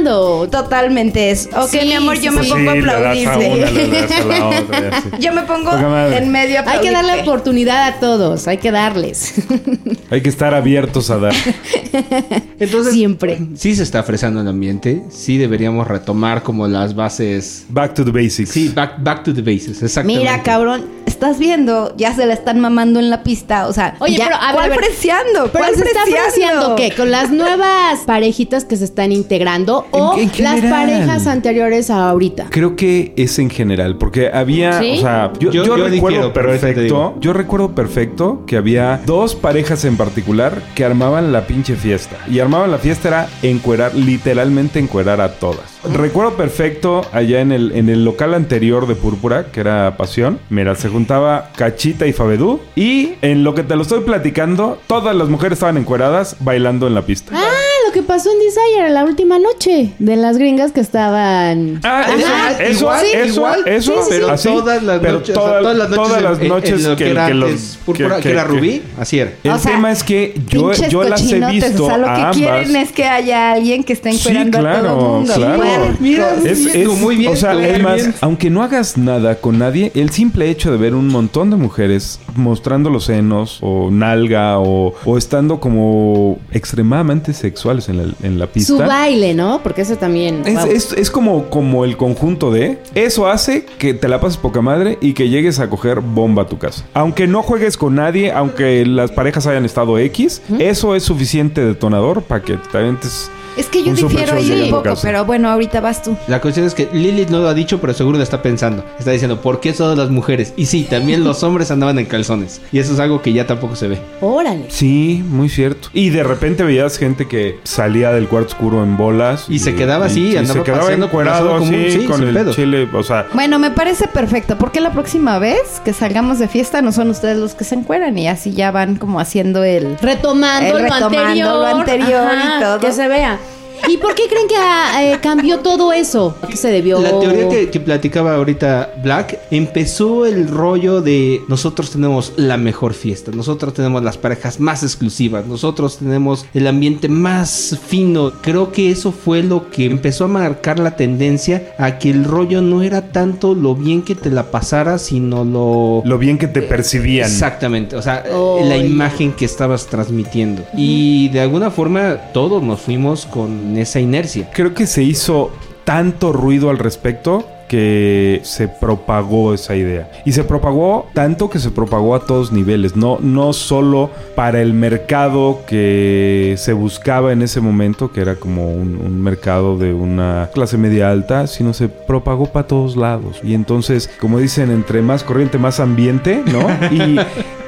Totalmente es. Ok, Sí, mi amor, yo sí, me sí. pongo a le das a aplaudirle. una, le das a la otra, y así. Yo me pongo en medio a Hay que darle aplaudirte. oportunidad a todos, hay que darles. Hay que estar abiertos a dar. Entonces, Siempre. sí se está fresando el ambiente. Sí deberíamos retomar como las bases. Back to the basics. Sí, back, back to the bases, exactamente. Mira, cabrón, estás viendo, ya se la están mamando en la pista, o sea, Oye, ya- pero a ¿cuál ver. Pero ¿Cuál se está freseando? apreciando qué? Con las nuevas parejitas que se están integrando o En- en las parejas anteriores a ahorita. Creo que es en general, porque había, ¿Sí? o sea, yo, Yo- yo yo recuerdo perfecto, yo recuerdo perfecto que había dos parejas en particular que armaban la pinche fiesta. Y armaban la fiesta era encuerar, literalmente encuerar a todas. Recuerdo perfecto allá en el, en el local anterior de Púrpura, que era Pasión. Mira, se juntaba Cachita y Fabedú. Y en lo que te lo estoy platicando, todas las mujeres estaban encueradas bailando en la pista. Ah, lo que pasó en Desire la última noche de las gringas que estaban. Ah, eso, Ajá. eso, igual, eso, igual, eso, sí, sí, pero así, todas las pero noches, o sea, todas, las noches, todas las en- en noches lo que, era que los púrpura, que, era rubí, así era. El O sea, tema es que yo, yo las he visto O sea, lo que a ambas. quieren es que haya alguien que esté Sí, encuerando a claro, todo el mundo. claro. Bueno, Mira, Es, es- muy bien, o sea, es más, aunque no hagas nada con nadie, el simple hecho de ver un montón de mujeres mostrando los senos o nalga o, o estando como extremadamente sexuales en la, en la pista. Su baile, ¿no? Porque eso también. Es, wow. es- es como, como el conjunto de eso hace que te la pases poca madre y que llegues a coger bomba a tu casa. Aunque no juegues con nadie, aunque las parejas hayan estado X, eso es suficiente detonador para que te aventes Es que yo Un difiero ahí un poco, pero bueno, ahorita vas tú. La cuestión es que Lilith no lo ha dicho, pero seguro lo está pensando. Está diciendo, ¿por qué solo las mujeres? Y sí, también los hombres andaban en calzones. Y eso es algo que ya tampoco se ve. Órale. Sí, muy cierto. Y de repente veías gente que salía del cuarto oscuro en bolas. Y se quedaba así, y andaba se quedaba encuerado común, así sí, con el pedo. chile. O sea, Bueno, me parece perfecto, porque la próxima vez que salgamos de fiesta no son ustedes los que se encueran y así ya van como haciendo el... Retomando, El lo, retomando anterior, lo anterior y todo. Que se vea. ¿Y por qué creen que ah, eh, cambió todo eso? ¿A qué se debió? La teoría que, que platicaba ahorita Black empezó el rollo de nosotros tenemos la mejor fiesta, nosotros tenemos las parejas más exclusivas, nosotros tenemos el ambiente más fino. Creo que eso fue lo que empezó a marcar la tendencia a que el rollo no era tanto lo bien que te la pasaras, sino lo lo bien que te percibían. Exactamente, o sea, Oh, la imagen que estabas transmitiendo. Y de alguna forma todos nos fuimos con esa inercia. Creo que se hizo tanto ruido al respecto que se propagó esa idea. Y se propagó tanto que se propagó a todos niveles, no, no solo para el mercado que se buscaba en ese momento, que era como un, un mercado de una clase media alta, sino se propagó para todos lados. Y entonces, como dicen, entre más corriente, más ambiente, ¿no? Y,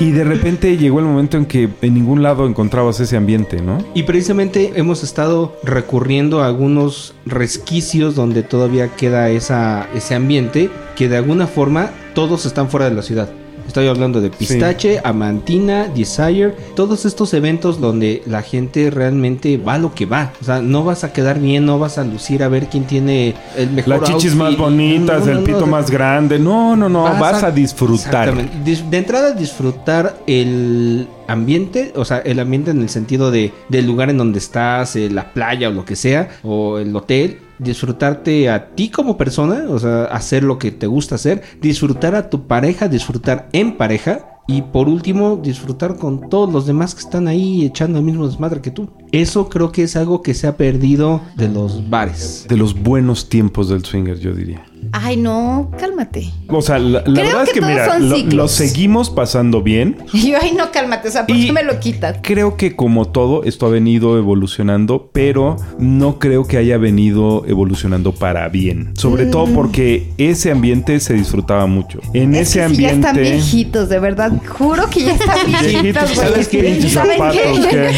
y de repente llegó el momento en que en ningún lado encontrabas ese ambiente, ¿no? Y precisamente hemos estado recurriendo a algunos resquicios donde todavía queda esa, ese ambiente que de alguna forma todos están fuera de la ciudad. Estoy hablando de Pistache, Amantina, Desire, todos estos eventos donde la gente realmente va lo que va. O sea, no vas a quedar bien, no vas a lucir a ver quién tiene el mejor Las chichis outfit. más bonitas, No, no, el no, pito más grande. No, no, no. Vas, a, disfrutar. De entrada, disfrutar el ambiente, o sea, el ambiente en el sentido de del lugar en donde estás, eh, la playa o lo que sea, o el hotel. Disfrutarte a ti como persona, o sea, hacer lo que te gusta hacer, disfrutar a tu pareja, disfrutar en pareja. Y por último, disfrutar con todos los demás que están ahí echando el mismo desmadre que tú. Eso creo que es algo que se ha perdido de los bares. De los buenos tiempos del swinger, yo diría. Ay, no, cálmate. O sea, la, la Creo verdad es que que, todos mira, son lo, seguimos pasando bien. Y yo, ay, no, cálmate. O sea, ¿por Y- qué me lo quitas? Creo que como todo, esto ha venido evolucionando, pero no creo que haya venido evolucionando para bien. Sobre todo porque ese ambiente se disfrutaba mucho. En Mm. Es ese que si ya están ambiente... viejitos, de verdad. Juro que ya están viejitos. Viejitos, güey. ¿sabes qué? ¿Saben zapatos, qué?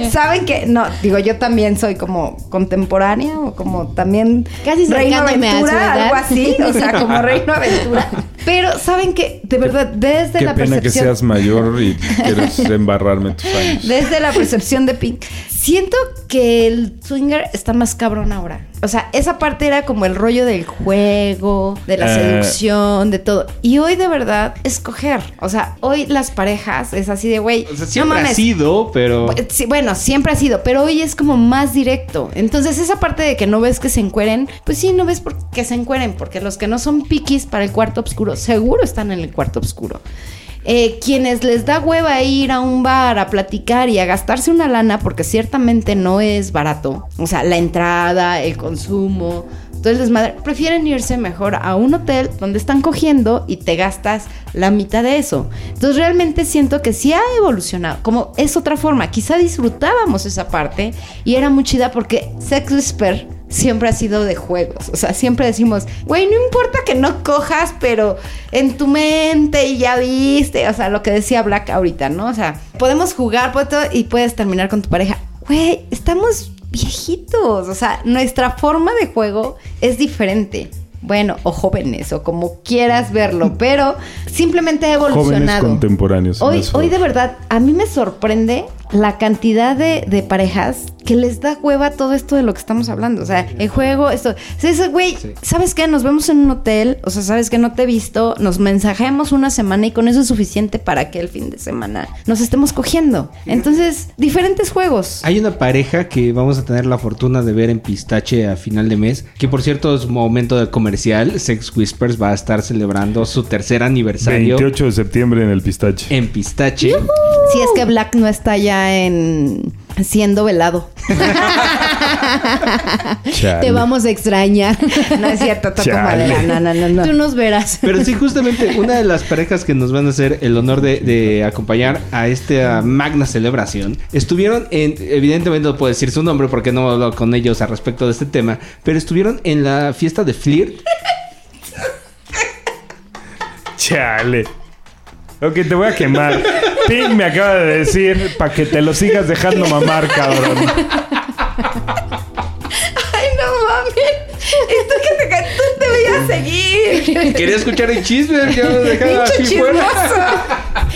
¿qué? ¿Saben qué? No, digo, yo también soy como contemporánea o como también Casi Reino Aventura, algo así. O sea, como Reino Aventura. Pero saben que, de verdad, desde Qué la pena que percepción. seas mayor y quieres embarrarme tus años. Desde la percepción de Pink, siento que el swinger está más cabrón ahora. O sea, esa parte era como el rollo del juego, de la Eh. seducción, de todo. Y hoy de verdad es coger. O sea, hoy las parejas es así de, güey, O sea, no siempre ha sido, pero... Sí, bueno, siempre ha sido, pero hoy es como más directo. Entonces, esa parte de que no ves que se encueren, pues sí, no ves por qué se encueren, porque los que no son piquis para el cuarto oscuro, seguro están en el cuarto oscuro. Eh, quienes les da hueva ir a un bar a platicar y a gastarse una lana, porque ciertamente no es barato, o sea, la entrada, el consumo, todo el desmadre, prefieren irse mejor a un hotel donde están cogiendo y te gastas la mitad de eso. Entonces realmente siento que sí ha evolucionado, como es otra forma, quizá disfrutábamos esa parte y era muy chida porque Sex Whisper siempre ha sido de juegos. O sea, siempre decimos, güey, no importa que no cojas, pero en tu mente y ya viste. O sea, lo que decía Black ahorita, ¿no? O sea, podemos jugar y puedes terminar con tu pareja. Güey, estamos viejitos. O sea, nuestra forma de juego es diferente. Bueno, o jóvenes, o como quieras verlo, pero simplemente ha Jóvenes evolucionado. contemporáneos. Hoy, hoy de verdad, a mí me sorprende la cantidad de, de parejas que les da hueva todo esto de lo que estamos hablando. O sea, el juego, esto. O sea, ese güey, ¿sabes qué? Nos vemos en un hotel, o sea, ¿sabes que No te he visto, nos mensajemos una semana y con eso es suficiente para que el fin de semana nos estemos cogiendo. Entonces, diferentes juegos. Hay una pareja que vamos a tener la fortuna de ver en Pistache a final de mes, que por cierto es momento de comercial. Sex Whispers va a estar celebrando su tercer aniversario 28 de septiembre en el pistache. en Pistache. Si es que Black no está ya en siendo velado. Te vamos a extrañar. No es cierto, toco madera. No, no, no, no. Tú nos verás. Pero sí, justamente una de las parejas que nos van a hacer el honor de, de acompañar a esta magna celebración estuvieron en, evidentemente no puedo decir su nombre porque no he hablado con ellos al respecto de este tema, pero estuvieron en la fiesta de Flirt. Chale. Ok, te voy a quemar. Pink me acaba de decir para que te lo sigas dejando mamar, cabrón. Ay, no mames. Esto que te ca- tú te voy a seguir. Quería escuchar el chisme, ya lo dejaba aquí fuera.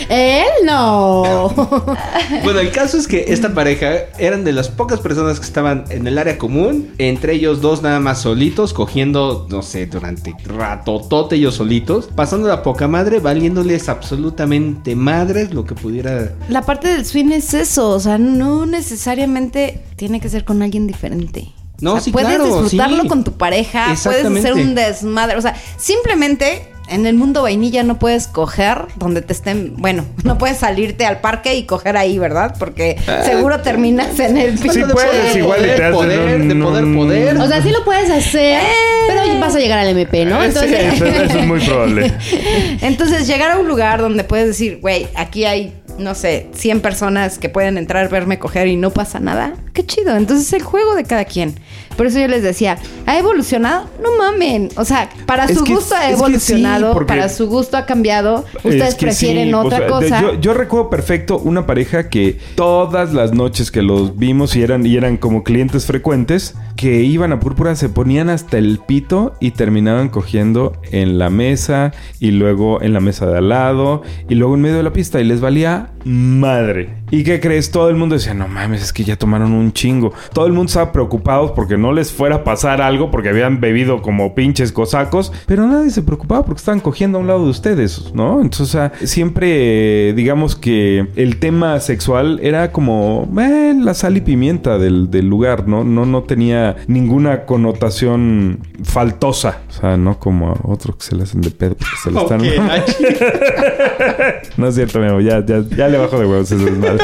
Él no. Bueno, el caso es que esta pareja eran de las pocas personas que estaban en el área común, entre ellos dos nada más solitos, cogiendo, no sé, durante ratotote ellos solitos, pasando la poca madre, valiéndoles absolutamente madres lo que pudiera... La parte del swing es eso, o sea, no necesariamente tiene que ser con alguien diferente. No, O sea, sí, puedes claro, disfrutarlo sí. con tu pareja, puedes hacer un desmadre, o sea, simplemente en el mundo vainilla no puedes coger donde te estén, bueno, no puedes salirte al parque y coger ahí, ¿verdad? Porque seguro terminas en el Sí piso de puedes, poder. igual y te hacen poder, un- de poder. O sea, sí lo puedes hacer, pero vas a llegar al MP, ¿no? Sí, Entonces, eso, eso es muy probable. Entonces, llegar a un lugar donde puedes decir, güey, aquí hay, no sé, 100 personas que pueden entrar, verme coger y no pasa nada. Qué chido. Entonces, el juego de cada quien. Por eso yo les decía, ¿ha evolucionado? No mamen. O sea, para Es su que- gusto ha evolucionado, sí, porque- para su gusto ha cambiado. Ustedes Es que prefieren sí, o otra sea, cosa. Yo, yo recuerdo perfecto una pareja que todas las noches que los vimos y eran, y eran como clientes frecuentes, que iban a Púrpura, se ponían hasta el pito y terminaban cogiendo en la mesa y luego en la mesa de al lado y luego en medio de la pista y les valía madre. ¿Y qué crees? Todo el mundo decía, no mames, es que ya tomaron un chingo. Todo el mundo estaba preocupado porque no les fuera a pasar algo porque habían bebido como pinches cosacos, pero nadie se preocupaba porque estaban cogiendo a un lado de ustedes, ¿no? Entonces, o sea, siempre, eh, digamos que el tema sexual era como eh, la sal y pimienta del, del lugar, ¿no? ¿no? No tenía ninguna connotación faltosa, o sea, no como a otros que se le hacen de pedo porque se le están... No es cierto, mi amor, ya, ya, ya le bajo de huevos eso es mal.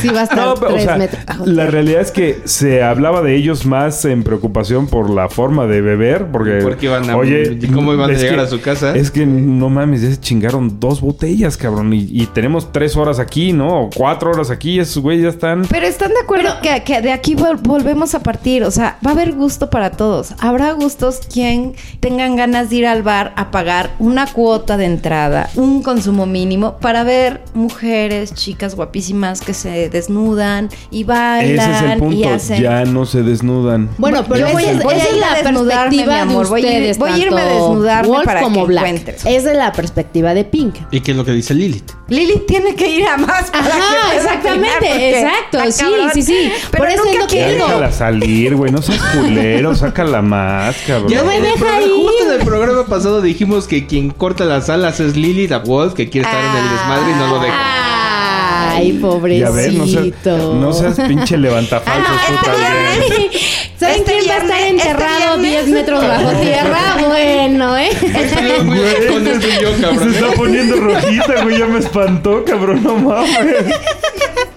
Sí va a estar No, o tres sea, metros. bajo la realidad es que se hablaba de ellos más en preocupación por la forma de beber, porque... Porque iban a- oye, ¿y cómo iban a llegar que- a su casa? Es que no mames, ya se chingaron dos botellas, cabrón, y, y tenemos tres horas aquí, ¿no? O cuatro horas aquí, esos güeyes ya están... Pero están de acuerdo que, que de aquí vol- volvemos a partir. O sea, va a haber gusto para todos. Habrá gustos quien tengan ganas de ir al bar a pagar una cuota de entrada, un consumo mínimo, para ver mujeres, chicas guapísimas que se se desnudan y Ese bailan es el y punto. hacen. Ya no se desnudan. Bueno, pero Yo voy a- esa, voy a esa es ir a la desnudarme, perspectiva mi amor. de Voy a ir- voy a irme a desnudarme Wolf para como que Black. encuentres. Es de la perspectiva de Pink. ¿Y qué es lo que dice Lilith? Lili tiene que ir a más para Ajá, que exactamente, exacto, sí, sí, sí. Pero Por eso nunca es lo que digo. déjala salir, güey. No seas culero. Sácala más, cabrón. No me deja ir. Justo en el programa pasado dijimos que quien corta las alas es Lilith, la Wolf, que quiere estar en el desmadre y no lo deja. Ay, pobrecito. Ya ves, no seas, no seas pinche levantafalsos Ah, tú este también. ¿Saben Este quién va a estar viernes- enterrado este 10 viernes- metros bajo tierra? Bueno, ¿eh? Güey, con Se está poniendo rojita, güey. Ya me espantó, cabrón. No mames.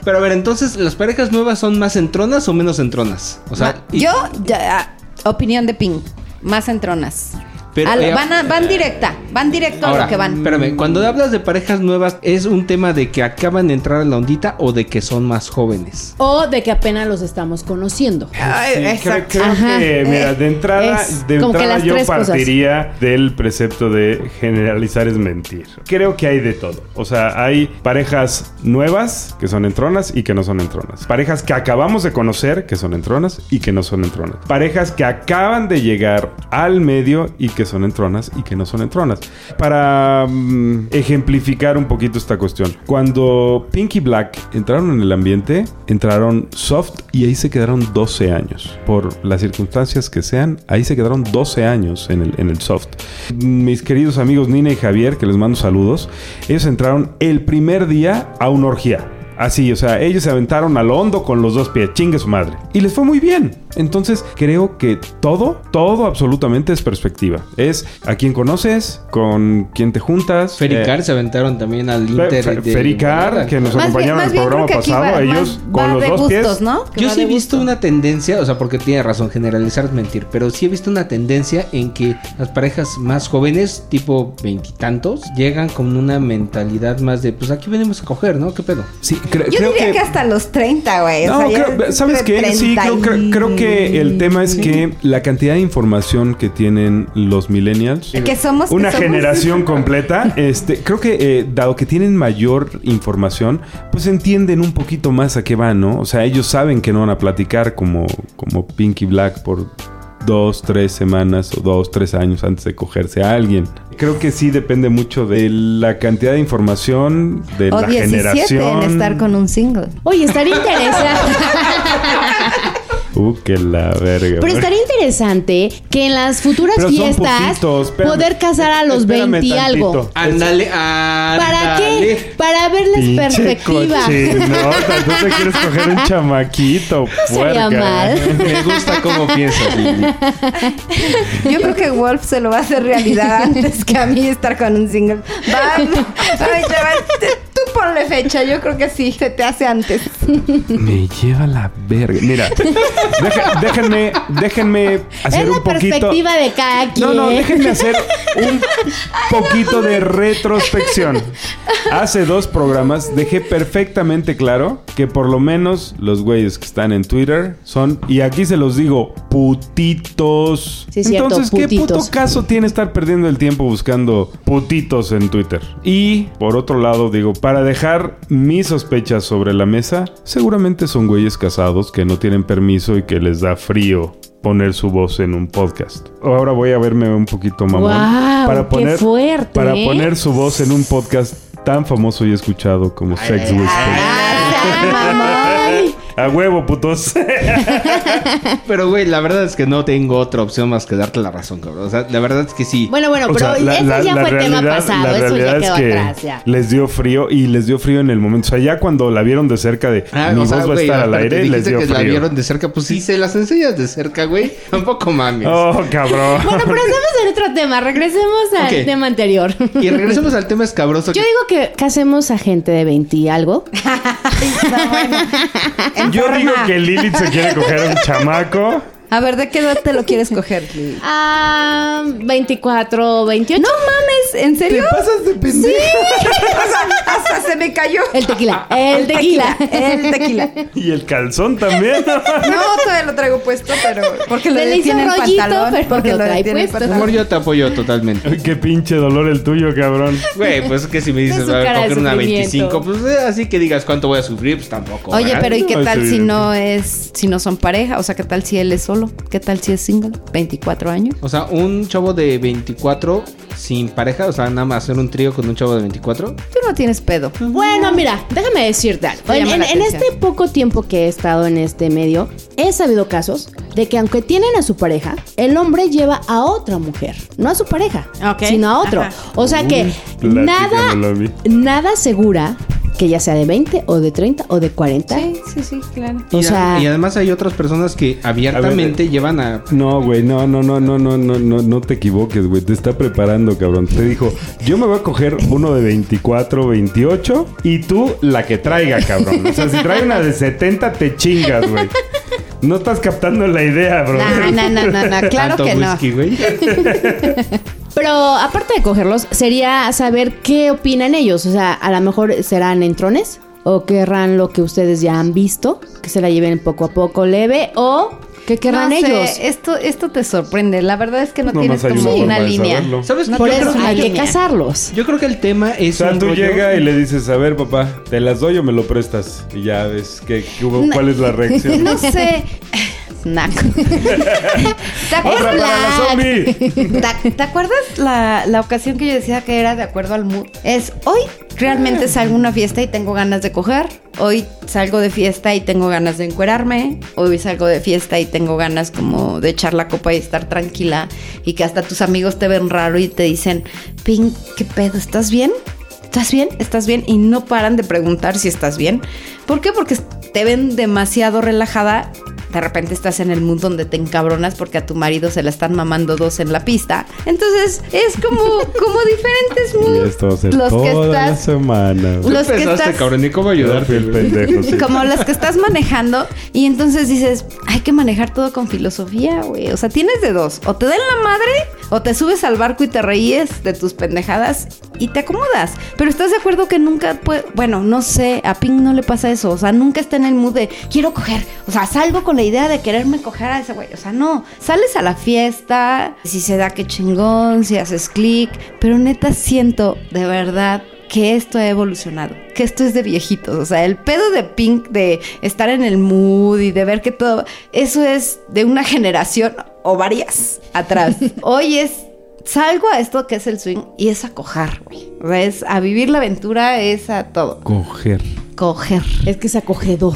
Pero a ver, entonces, ¿las parejas nuevas son más entronas o menos entronas? O sea, y- Yo, ya, opinión de Pink, más entronas. Pero, Al- eh, van, a- van directa, van directo a lo que van. espérame, cuando hablas de parejas nuevas, ¿es un tema de que acaban de entrar a la ondita o de que son más jóvenes? O de que apenas los estamos conociendo. Ay, Sí, creo, exacto. creo Ajá. que, mira, de entrada, Es de entrada yo cosas. partiría del precepto de generalizar es mentir. Creo que hay de todo. O sea, hay parejas nuevas que son entronas y que no son entronas. Parejas que acabamos de conocer que son entronas y que no son entronas. Parejas que acaban de llegar al medio y que son entronas y que no son entronas. Para mm, ejemplificar un poquito esta cuestión. Cuando Pink y Black entraron en el ambiente, entraron soft y ahí se quedaron 12 años. Por las circunstancias que sean, ahí se quedaron 12 años en el, en el soft. Mis queridos amigos Nina y Javier, que les mando saludos, ellos entraron el primer día a una orgía. Así, o sea, ellos se aventaron al hondo con los dos pies, chingue su madre. Y les fue muy bien. Entonces, creo que todo, todo absolutamente es perspectiva. Es a quién conoces, con quién te juntas. Fericar eh, se aventaron también al Inter. De Fericar, que nos Más bien- acompañaron en el programa pasado, va- ellos va- con va los de dos gustos, pies. ¿no? Yo sí he visto gusto. una tendencia, o sea, porque tiene razón, generalizar es mentir, pero sí he visto una tendencia en que las parejas más jóvenes, tipo veintitantos, llegan con una mentalidad más de, pues aquí venimos a coger, ¿no? ¿Qué pedo? Sí, cre- Yo creo diría que... que hasta los 30, güey. No, o sea, ya creo- ¿sabes qué? Sí, 30 creo, creo- que el tema es que la cantidad de información que tienen los millennials, Que somos- que una somos- generación completa, este, creo que eh, dado que tienen mayor información, pues entienden un poquito más a qué van, ¿no? O sea, ellos saben que no van a platicar como, como Pinky Black por dos, tres semanas o dos, tres años antes de cogerse a alguien. Creo que sí depende mucho de la cantidad de información, de O la 17 generación. en estar con un single. Oye, estaría interesante. Uh, que la verga. Pero estaría interesante que en las futuras Pero fiestas putitos, espérame. poder casar a los Espérame 20 y algo. Ándale, ¿Para qué? Para verles Pinche perspectiva. tú te quieres coger un chamaquito, sería puerca. mal. Me gusta cómo piensas, Lili. Yo creo que Wolf se lo va a hacer realidad antes que a mí estar con un single. Va, ay, ya va, te- tú ponle fecha, yo creo que sí, se te hace antes. Me lleva la verga. Mira, deja- déjenme, déjenme hacer Es la un poquito. perspectiva de cada quien. No, no, déjenme hacer un poquito de retrospección. Hace dos programas dejé perfectamente claro que por lo menos los güeyes que están en Twitter son, y aquí se los digo, putitos. Sí, cierto, Entonces, ¿qué puto caso tiene estar perdiendo el tiempo buscando putitos en Twitter? Y por otro lado, digo, para dejar mis sospechas sobre la mesa, seguramente son güeyes casados que no tienen permiso y que les da frío poner su voz en un podcast. Ahora voy a verme un poquito mamón Guau, para qué poner fuerte, para ¿eh? poner su voz en un podcast tan famoso y escuchado como Sex Whisper. Ah. A huevo, putos. Pero, güey, la verdad es que no tengo otra opción más que darte la razón, cabrón. O sea, la verdad es que sí. Bueno, bueno, O pero sea, la- ese la- ya la fue tema realidad- pasado. la Eso ya realidad quedó es que atrás, ya. Les dio frío y les dio frío en el momento. O sea, ya cuando la vieron de cerca de Ah, mi o sea, voz va a estar al aire, les dio que la frío. vieron de cerca. Pues sí, se las enseñas de cerca, güey. Tampoco mames. Oh, cabrón. Bueno, pero estamos en otro tema. Regresemos al tema anterior. Y regresemos al tema escabroso. Yo que- digo que casemos a gente de 20 y algo. Yo digo que Lilith se quiere coger a un chamaco. A ver, ¿de qué edad te lo quieres coger? Ah, 24, 28. No mames, ¿en Te serio? pasas de pendejo. O sea, hasta se me cayó. El tequila. El tequila. El tequila. Y el calzón también. No, todavía lo traigo puesto, pero porque lo detiene el rollito, pantalón. pero porque lo lo trae el puesto. Amor, yo te apoyo totalmente. Ay, Qué pinche dolor el tuyo, cabrón. Güey, pues es que si me dices, Es su a de coger una sufrimiento. 25, pues eh, así que digas cuánto voy a sufrir, pues tampoco. Oye, ¿verdad? pero ¿y qué tal si no es, si no son pareja? O sea, ¿qué tal si él es solo? ¿Qué tal si es single? 24 años. O sea, un chavo de 24 sin pareja, o sea, nada más hacer un trío con un chavo de 24. Tú no tienes pedo. Bueno, mira, déjame decirte algo. En, este poco tiempo que he estado en este medio, he sabido casos de que aunque tienen a su pareja, el hombre lleva a otra mujer. No a su pareja, Ok. sino a otro. Ajá. O sea que Uy, nada, nada asegura que ya sea de 20 o de 30 o de 40. Sí, sí, sí, claro. O y, sea- y además hay otras personas que abiertamente llevan a... No, güey, no, no, no, no, no, no, no, no te equivoques, güey. Te está preparando, cabrón. Te dijo, yo me voy a coger uno de 24, 28 y tú la que traiga, cabrón. O sea, si trae una de 70, te chingas, güey. No estás captando la idea, bro. No, no, no, no, no, claro que no. whisky, güey. Pero aparte de cogerlos, sería saber qué opinan ellos. O sea, a lo mejor serán entrones o querrán lo que ustedes ya han visto, que se la lleven poco a poco leve o que querrán No sé, ellos. Esto, esto te sorprende. La verdad es que no, No tienes como una una línea. ¿Sabes No qué? Por eso que- hay que casarlos. Yo creo que el tema O es sea, un tú rollo- llega y le dices, a ver, papá, ¿te las doy o me lo prestas? Y ya ves qué, qué hubo, No. cuál es la reacción. No sé. ¿Te ¡Otra acuerdas? para la zombie! ¿Te, te acuerdas la, la ocasión que yo decía que era de acuerdo al mood? Es hoy realmente salgo a una fiesta y tengo ganas de coger. Hoy salgo de fiesta y tengo ganas de encuerarme. Hoy salgo de fiesta y tengo ganas como de echar la copa y estar tranquila. Y que hasta tus amigos te ven raro y te dicen, Pink, ¿qué pedo? ¿Estás bien? ¿Estás bien? ¿Estás bien? Y no paran de preguntar si estás bien. ¿Por qué? Porque te ven demasiado relajada. De repente estás en el mood donde te encabronas porque a tu marido se la están mamando dos en la pista. Entonces es como, como diferentes moods. los que toda la estás, semana. güey. los que Empezaste, estás, cabrón, ¿y cómo ayudarte? el pendejo, sí. como los que estás manejando y entonces dices, hay que manejar todo con filosofía, güey. O sea, tienes de dos. O te den la madre o te subes al barco y te reíes de tus pendejadas y te acomodas. Pero estás de acuerdo que nunca puede... Bueno, no sé, a Pink no le pasa eso. O sea, nunca está en el mood de quiero coger. O sea, salgo con la idea de quererme coger a ese güey. O sea, no. Sales a la fiesta, si se da que chingón, si haces clic. Pero neta siento de verdad que esto ha evolucionado, que esto es de viejitos, o sea, el pedo de Pink de estar en el mood y de ver que todo, eso es de una generación o varias atrás. Hoy es salgo a esto que es el swing y es a coger, güey. O sea, es a vivir la aventura, es a todo. Coger. Coger. Es que es acogedor.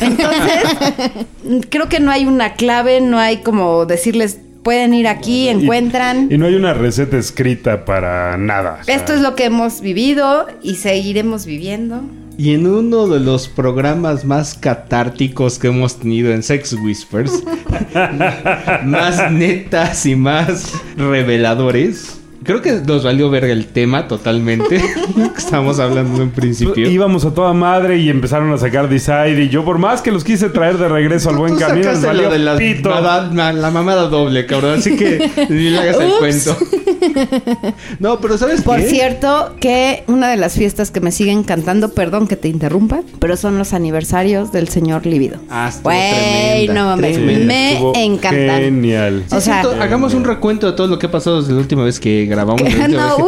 Entonces, creo que no hay una clave, no hay como decirles, pueden ir aquí, encuentran. Y no hay una receta escrita para nada. o sea, Esto es lo que hemos vivido y seguiremos viviendo. Y en uno de los programas más catárticos que hemos tenido en Sex Whispers, más netas y más reveladores, creo que nos valió ver el tema totalmente. Estamos hablando en principio. Íbamos a toda madre y empezaron a sacar Decide y yo por más que los quise traer de regreso al buen camino, les valió de la, pito. mada- ma- la mamada doble, cabrón. Así que ni le hagas el cuento. No, pero ¿sabes Por qué? cierto, que una de las fiestas que me siguen cantando, perdón que te interrumpa, pero son los aniversarios del señor Líbido. Ah, Güey, tremenda, no mames, tremenda. me Estuvo encantan. Genial. O sea- hagamos un recuento de todo lo que ha pasado desde la última vez que grabamos. la última No, vez que- uh.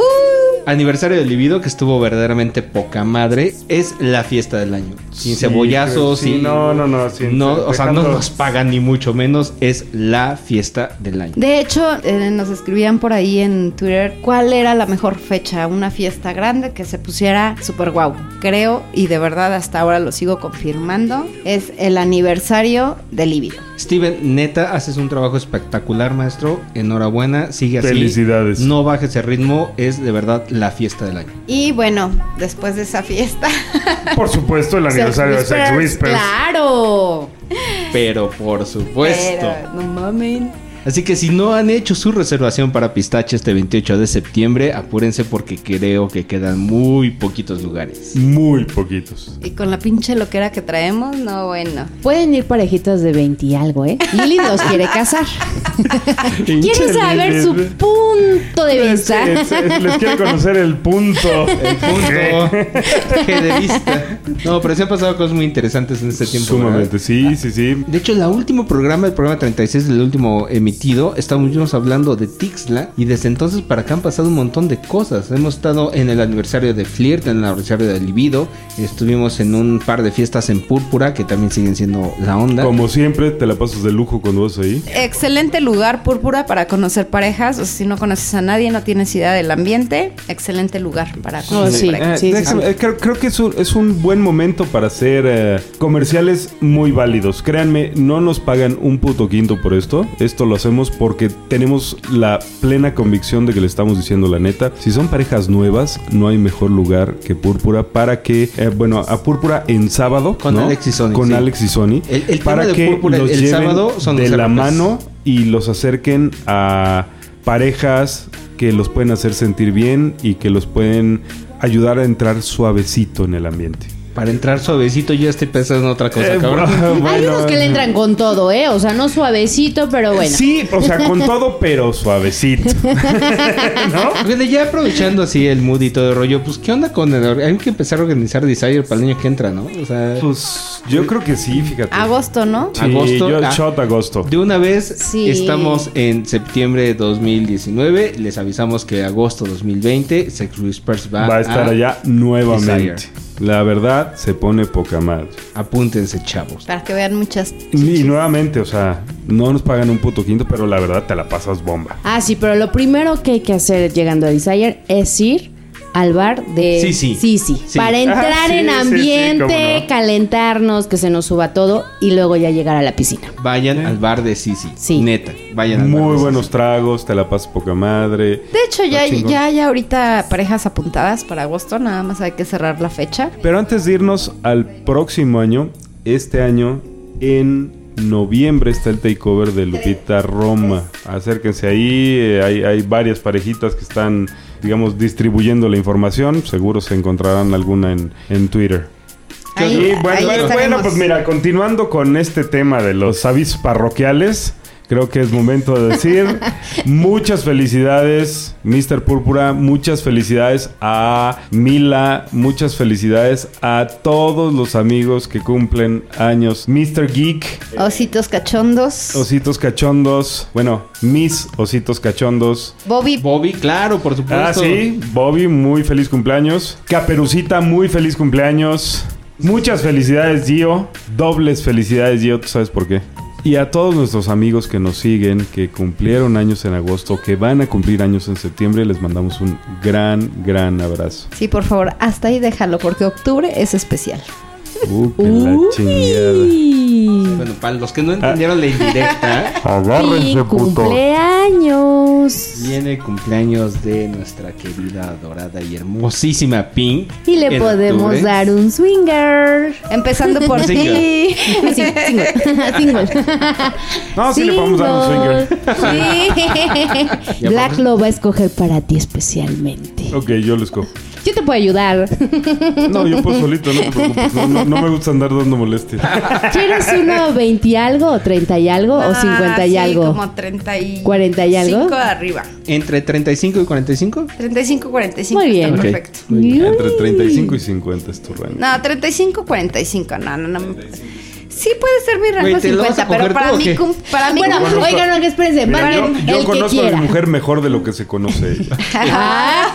Aniversario del Libido, que estuvo verdaderamente poca madre, es la fiesta del año. Sin Sí, cebollazos, sí, sin- no, no, no, sin- no, o sea, no nos pagan ni mucho menos, es la fiesta del año. De hecho, eh, nos escribían por ahí en Twitter cuál era la mejor fecha, una fiesta grande que se pusiera super guau. Creo, y de verdad hasta ahora lo sigo confirmando, es el aniversario del Líbido. Steven, neta, haces un trabajo espectacular, maestro. Enhorabuena, sigue así. Felicidades. No bajes el ritmo, es de verdad la fiesta del año. Y bueno, después de esa fiesta... Por supuesto, el aniversario de Sex Whispers. Claro. Pero por supuesto. Pero, no mamen. Así que si no han hecho su reservación para pistache este 28 de septiembre, apúrense porque creo que quedan muy poquitos lugares. Muy poquitos. Y con la pinche loquera que traemos, no, bueno. Pueden ir parejitas de 20 y algo, ¿eh? Lili los quiere casar. Quiere saber su punto de Les, vista. les- les quiero conocer el punto. El punto G de vista. No, pero se han pasado cosas muy interesantes en este tiempo. ¿verdad? Sumamente, sí, sí, sí. De hecho, el último programa, el programa 36, el último emitido, estábamos hablando de Tixla y desde entonces para acá han pasado un montón de cosas. Hemos estado en el aniversario de Flirt, en el aniversario de Libido, estuvimos en un par de fiestas en Púrpura que también siguen siendo la onda. Como siempre, te la pasas de lujo cuando vas ahí. Excelente lugar, Púrpura, para conocer parejas. O sea, si no conoces a nadie, no tienes idea del ambiente, excelente lugar para conocer sí. parejas. Eh, sí, déjame- eh, creo, creo que es un, es un buen momento para hacer eh, comerciales muy válidos. Créanme, no nos pagan un puto quinto por esto. Esto lo hacemos porque tenemos la plena convicción de que le estamos diciendo la neta. Si son parejas nuevas, no hay mejor lugar que Púrpura para que, eh, bueno, a Púrpura en sábado. Con ¿no? Alex y Sony, Con sí. Alex y Sony. El- el tema para de que Púrpura los el lleven sábado son de la mano y los acerquen a parejas que los pueden hacer sentir bien y que los pueden ayudar a entrar suavecito en el ambiente. Para entrar suavecito, yo ya estoy pensando en otra cosa, Eh, cabrón. bueno, Hay unos que le entran con todo, ¿eh? O sea, no suavecito, pero bueno. Sí, o sea, con todo, pero suavecito. ¿No? Ya aprovechando así el mood y todo el rollo, pues ¿qué onda con el... Hay que empezar a organizar Desire para el año que entra, ¿no? O sea, Pues yo creo que sí, fíjate. Agosto, ¿no? Sí, agosto, yo ah. shot agosto. de una vez Sí. estamos en septiembre de 2019. Les avisamos que agosto 2020 Sex Whispers va, Va a estar allá nuevamente. Desire. La verdad se pone poca madre. Apúntense, chavos. Para que vean muchas. Y nuevamente, o sea, no nos pagan un puto quinto, pero la verdad te la pasas bomba. Ah, sí, pero lo primero que hay que hacer llegando a Desire es ir al bar de Sí, sí. sí. Sí. Para entrar Ah, sí, en sí, sí, ambiente, no. calentarnos, que se nos suba todo y luego ya llegar a la piscina. Vayan al bar de Sisi. Sí. Neta, vayan al bar Muy de buenos Sisi. tragos, te la pasas poca madre. De hecho, ya, ya hay ahorita parejas apuntadas para agosto. Nada más hay que cerrar la fecha. Pero antes de irnos al próximo año, este año, en noviembre está el takeover de Lupita Roma. Acérquense ahí, eh, hay, hay varias parejitas que están, digamos, distribuyendo la información. Seguro se encontrarán alguna en, en Twitter. Ahí- y bueno, bueno, pues mira, continuando con este tema de los avisos parroquiales, creo que es momento de decir muchas felicidades, Mr. Púrpura, muchas felicidades a Mila, muchas felicidades a todos los amigos que cumplen años, Mr. Geek, Ositos cachondos. ositos cachondos, bueno, mis ositos cachondos. Bobby. Bobby, claro, por supuesto. Ah, sí, Bobby, muy feliz cumpleaños. Caperucita, muy feliz cumpleaños. Muchas felicidades, Gio. Dobles felicidades, Gio. ¿Tú sabes por qué? Y a todos nuestros amigos que nos siguen, que cumplieron años en agosto, que van a cumplir años en septiembre, les mandamos un gran, gran abrazo. Sí, por favor, hasta ahí déjalo, porque octubre es especial. Uh, que la chingada. Uy. Bueno, para los que no entendieron la indirecta, Y cumpleaños. viene el cumpleaños de nuestra querida, adorada y hermosísima Pink. Y le podemos octubre. dar un swinger. Empezando por Single. ti. Así, single. single. No, sí le podemos dar un swinger. Sí. Black lo va a escoger para ti especialmente. Ok, yo lo escojo. Yo te puedo ayudar. No, yo puedo solito, no te preocupes. No, no- no me gusta andar dando molestias. ¿Quieres uno 20 y algo, o 30 y algo, o 50 y Ah, sí, algo? como 30 y... 40 y algo. 5 arriba. Entre 35 y 45. 35, 45. Muy bien. Está Ok. perfecto. Muy bien. Entre 35 y 50 es tu rango. No, 35, 45. No, no, no. Sí puede ser mi rango Güey, ¿te lo vas a 50, pero para mí, para mí Bueno, cum- oigan, no, que espérense. Mira, yo bien, yo el que conozco a mi mujer mejor de lo que se conoce ella.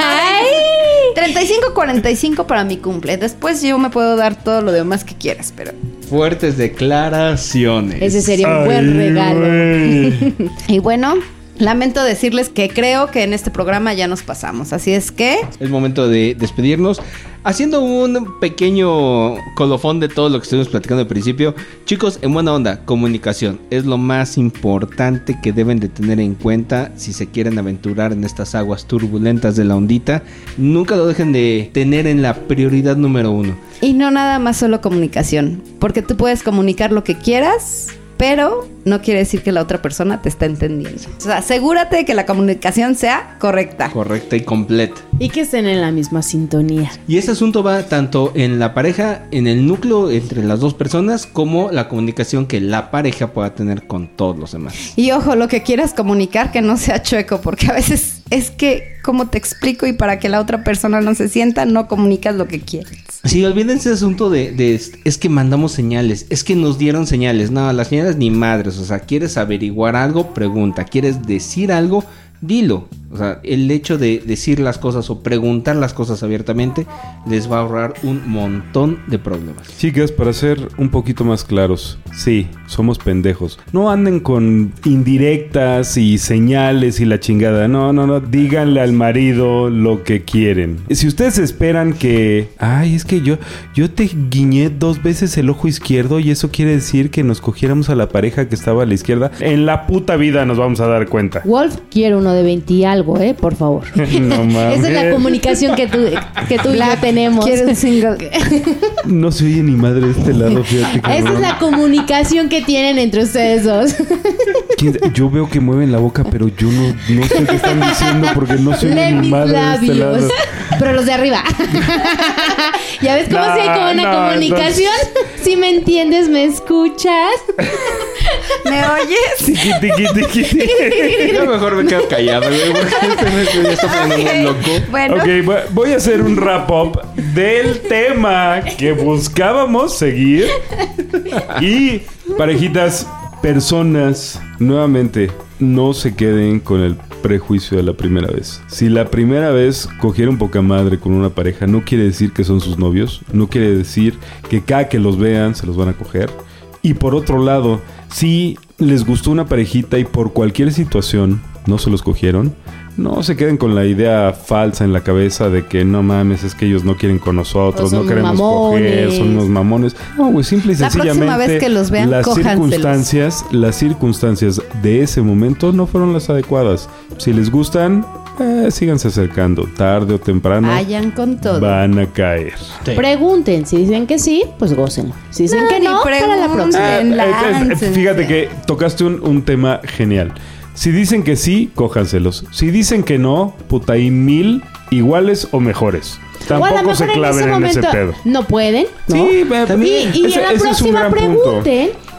35, 45 para mi cumple. Después yo me puedo dar todo lo demás que quieras, pero... Fuertes declaraciones. Ese sería un buen Ay, regalo. Y bueno, lamento decirles que creo que en este programa ya nos pasamos. Así es que... Es momento de despedirnos. Haciendo un pequeño colofón de todo lo que estuvimos platicando al principio. Chicos, en buena onda, comunicación es lo más importante que deben de tener en cuenta si se quieren aventurar en estas aguas turbulentas de la ondita. Nunca lo dejen de tener en la prioridad número uno. Y no nada más solo comunicación, porque tú puedes comunicar lo que quieras pero no quiere decir que la otra persona te está entendiendo. O sea, asegúrate de que la comunicación sea correcta. Correcta y completa. Y que estén en la misma sintonía. Y ese asunto va tanto en la pareja, en el núcleo entre las dos personas, como la comunicación que la pareja pueda tener con todos los demás. Y ojo, lo que quieras comunicar que no sea chueco, porque a veces es que, como te explico? Y para que la otra persona no se sienta, no comunicas lo que quieres. Sí, olvídense ese asunto de, de- es que mandamos señales, es que nos dieron señales. No, las señales ni madres. O sea, quieres averiguar algo, pregunta. Quieres decir algo, dilo. O sea, el hecho de decir las cosas o preguntar las cosas abiertamente les va a ahorrar un montón de problemas. Chicas, para ser un poquito más claros, sí, somos pendejos. No anden con indirectas y señales y la chingada. No, no, no. Díganle al marido lo que quieren. Si ustedes esperan que, ay, es que yo, yo te guiñé dos veces el ojo izquierdo y eso quiere decir que nos cogiéramos a la pareja que estaba a la izquierda, en la puta vida nos vamos a dar cuenta. Wolf quiere uno de 20 y algo, ¿eh? Por favor. No mames. Esa es la comunicación que tú, que tú y yo tenemos. quiero un single. No se oye ni madre de este lado, fíjate. Esa es la comunicación que tienen entre ustedes dos. ¿Quién- Yo veo que mueven la boca, pero yo no, no sé qué están diciendo porque no ni mis de este lado. labios. Pero los de arriba. ¿Ya ves cómo No, si hay como una no, comunicación? Si me entiendes, me escuchas. ¿Me oyes? Tiqui, tiqui, tiqui. Yo mejor me quedo callado, güey, porque este me ya está poniendo muy loco. Bueno, Ok, voy- voy a hacer un wrap up del tema que buscábamos seguir. Y, parejitas, personas, nuevamente, no se queden con el prejuicio de la primera vez. Si la primera vez cogieron poca madre con una pareja, no quiere decir que son sus novios, no quiere decir que cada que los vean se los van a coger. Y por otro lado, si les gustó una parejita y por cualquier situación no se los cogieron, no se queden con la idea falsa en la cabeza de que no mames, es que ellos no quieren con nosotros, son no queremos coger, mamones. son unos mamones. No, güey, simple y La próxima sencillamente vez que los vean, las cójanselos. circunstancias, las circunstancias de ese momento no fueron las adecuadas. Si les gustan, eh, síganse acercando, tarde o temprano vayan con todo. van a caer. Pregunten. Si dicen que sí, pues gócenlo. Si dicen No, que no, para la próxima. Ah, eh, eh, fíjate que tocaste un, un tema genial. Si dicen que sí, cójanselos. Si dicen que no, puta, hay mil iguales o mejores. Tampoco se claven en ese, pedo. no pueden, ¿no? Sí, También- Y, y ese- a la es próxima gran punto.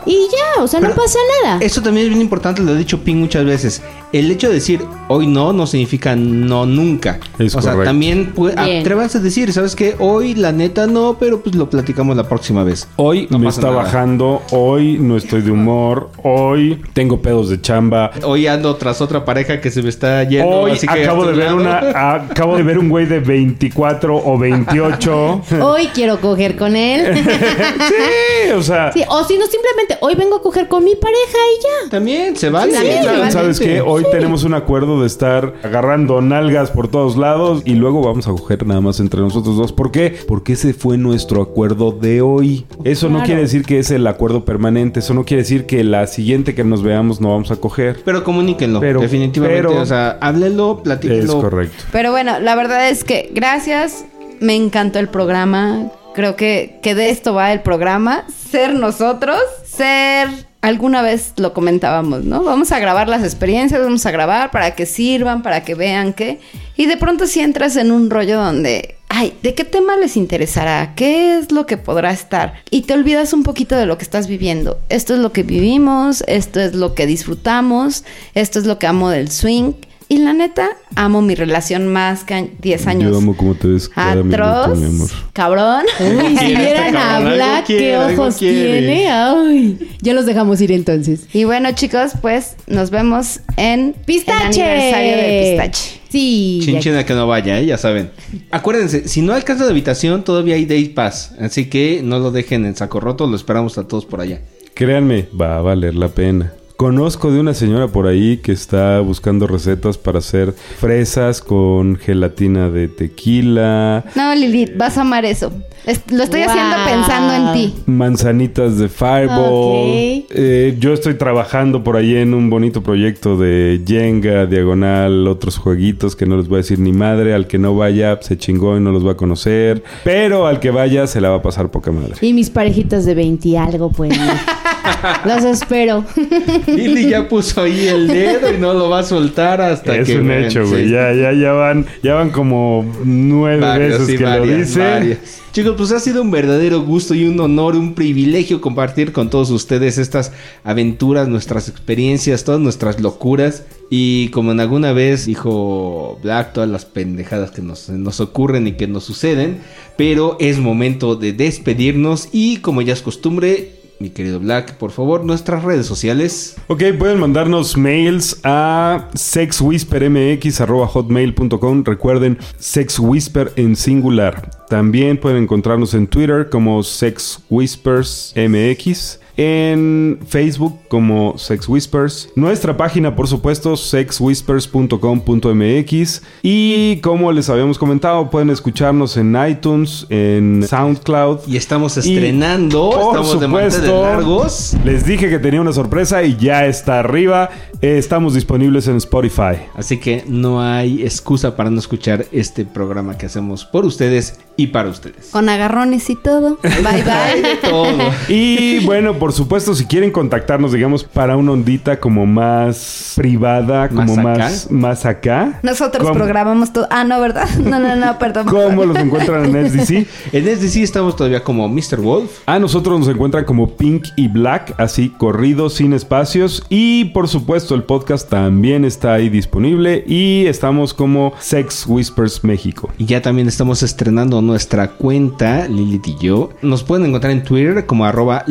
Y ya, o sea, no pasa nada. Eso también es bien importante, lo he dicho Ping muchas veces. El hecho de decir hoy no no significa no nunca. Es o sea, también pu- Bien. atrévanse a decir, ¿sabes qué? Hoy la neta no, pero pues lo platicamos la próxima vez. Hoy No me está nada. bajando, hoy no estoy de humor, hoy tengo pedos de chamba. Hoy ando tras otra pareja que se me está yendo. Hoy así que acabo de ver lado. una acabo de ver un güey de 24 o 28. Hoy quiero coger con él. sí, o sea, Sí, o si no, simplemente hoy vengo a coger con mi pareja y ya. También se vale. Claro, vale. ¿Sabes qué? Hoy tenemos un acuerdo de estar agarrando nalgas por todos lados y luego vamos a coger nada más entre nosotros dos. ¿Por qué? Porque ese fue nuestro acuerdo de hoy. Eso no quiere decir que es el acuerdo permanente. Eso no quiere decir que la siguiente que nos veamos no vamos a coger. Pero comuníquenlo. Pero- definitivamente. pero- o sea, háblenlo, Es platíquenlo. correcto. Pero bueno, la verdad es que gracias. Me encantó el programa. Creo que, que de esto va el programa. Ser nosotros. Ser... Alguna vez lo comentábamos, ¿no? Vamos a grabar las experiencias, vamos a grabar para que sirvan, para que vean que... Y de pronto si entras en un rollo donde... Ay, ¿de qué tema les interesará? ¿Qué es lo que podrá estar? Y te olvidas un poquito de lo que estás viviendo. Esto es lo que vivimos, esto es lo que disfrutamos, esto es lo que amo del swing. Y la neta, amo mi relación más que 10 años. Yo amo cómo te ves cada minuto, Atroz, mi amor. cabrón. Uy, si vieran a Black, qué ojos tiene. Ay, ya los dejamos ir entonces. Y bueno, chicos, pues nos vemos en ¡Pistache! el aniversario de Pistache. Sí. Chin ya- chin a que no vaya, ¿eh? ya saben. Acuérdense, si no alcanza la habitación, todavía hay Day Pass. Así que no lo dejen en saco roto, lo esperamos a todos por allá. Créanme, va a valer la pena. Conozco de una señora por ahí que está buscando recetas para hacer fresas con gelatina de tequila, No, Lilith, vas a amar eso. Es- lo estoy Wow. haciendo pensando en ti. manzanitas de Fireball. Ok. Eh, yo estoy trabajando por ahí en un bonito proyecto de Jenga, Diagonal, otros jueguitos que no les voy a decir ni madre. Al que no vaya, se chingó y no los va a conocer. Pero al que vaya, se la va a pasar poca madre. Y mis parejitas de 20 y algo, pues. Los espero. Lili ya puso ahí el dedo y no lo va a soltar hasta es que... un vean, hecho, güey. sí. Ya, ya, ya van, ya van como nueve Varios, veces que lo varias, dice. varias. Chicos, pues ha sido un verdadero gusto y un honor, un privilegio compartir con todos ustedes estas aventuras, nuestras experiencias, todas nuestras locuras. Y como en alguna vez dijo Black, todas las pendejadas que nos, nos ocurren y que nos suceden. Pero es momento de despedirnos y como ya es costumbre, mi querido Black, por favor, nuestras redes sociales. Ok, pueden mandarnos mails a sexwhispermx.hotmail.com. Recuerden, sexwhisper en singular. También pueden encontrarnos en Twitter como sexwhispersmx. En Facebook como Sex Whispers. Nuestra página, por supuesto, sexwhispers.com.mx. Y como les habíamos comentado, pueden escucharnos en iTunes, en SoundCloud. Y estamos Y, estrenando, por estamos de supuesto, largos. Les dije que tenía una sorpresa y ya está arriba. Eh, estamos disponibles en Spotify. Así que no hay excusa para no escuchar este programa que hacemos por ustedes y para ustedes. Con agarrones y todo. Bye bye. de todo. Y bueno, por supuesto, si quieren contactarnos, digamos, para una ondita como más privada, como ¿Más acá? más, más acá. Nosotros ¿Cómo- programamos todo. Ah, no, ¿verdad? No, no, no, perdón. ¿Cómo los encuentran en SDC? En SDC estamos todavía como Mr. Wolf. A nosotros nos encuentran como Pink y Black, así corrido, sin espacios. Y por supuesto, el podcast también está ahí disponible. Y estamos como Sex Whispers México. Y ya también estamos estrenando nuestra cuenta, Lilith y yo. Nos pueden encontrar en Twitter como arroba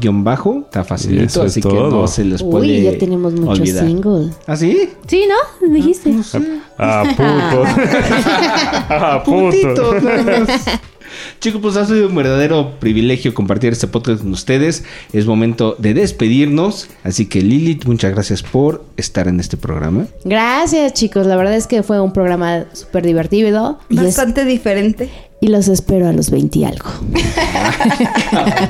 LilithWolf-bajo. Está facilito, Eso es así que no se les puede Uy, ya tenemos muchos olvidar. singles. ¿Ah, sí? Sí, ¿no? Dijiste. Ah, puto. ah, Puntito, puto. nada más. Chicos, pues ha sido un verdadero privilegio compartir este podcast con ustedes. Es momento de despedirnos. Así que Lilith, muchas gracias por estar en este programa. Gracias, chicos. La verdad es que fue un programa súper divertido. Y, es- Bastante diferente. Y los espero a los 20 y algo.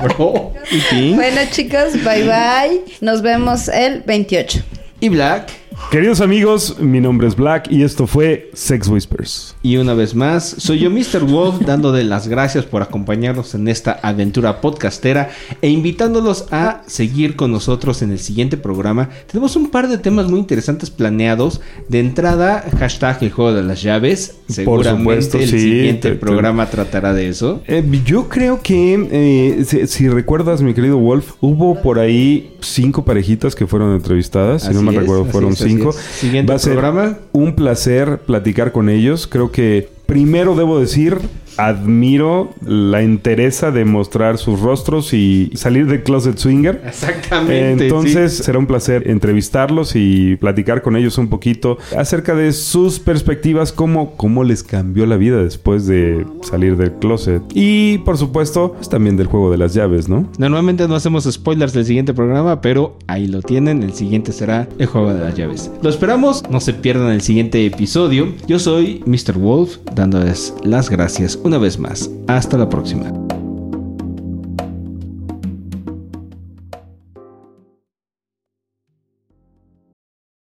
Bro. ¿Y Pink? Bueno, chicos, bye bye. Nos vemos el 28. Y Black. Queridos amigos, mi nombre es Black y esto fue Sex Whispers. Y una vez más, soy yo, Mr. Wolf, dándole las gracias por acompañarnos en esta aventura podcastera e invitándolos a seguir con nosotros en el siguiente programa. Tenemos un par de temas muy interesantes planeados. De entrada, hashtag el juego de las llaves. Seguramente supuesto, el sí, siguiente te- te- programa tratará de eso. Eh, yo creo que, eh, si, si recuerdas, mi querido Wolf, hubo por ahí cinco parejitas que fueron entrevistadas. Si no Así me recuerdo, así fueron es, así cinco. es. Siguiente Va a ser programa. un placer platicar con ellos. Creo que primero debo decir, admiro la entereza de mostrar sus rostros y salir del closet swinger. Exactamente. Entonces sí. será un placer entrevistarlos y platicar con ellos un poquito acerca de sus perspectivas, cómo, cómo les cambió la vida después de salir del closet. Y por supuesto, pues, también del juego de las llaves, ¿no? Normalmente no hacemos spoilers del siguiente programa, pero ahí lo tienen. El siguiente será el juego de las llaves. Lo esperamos, no se pierdan el siguiente episodio. Yo soy Mr. Wolf, dándoles las gracias una vez más. Hasta la próxima.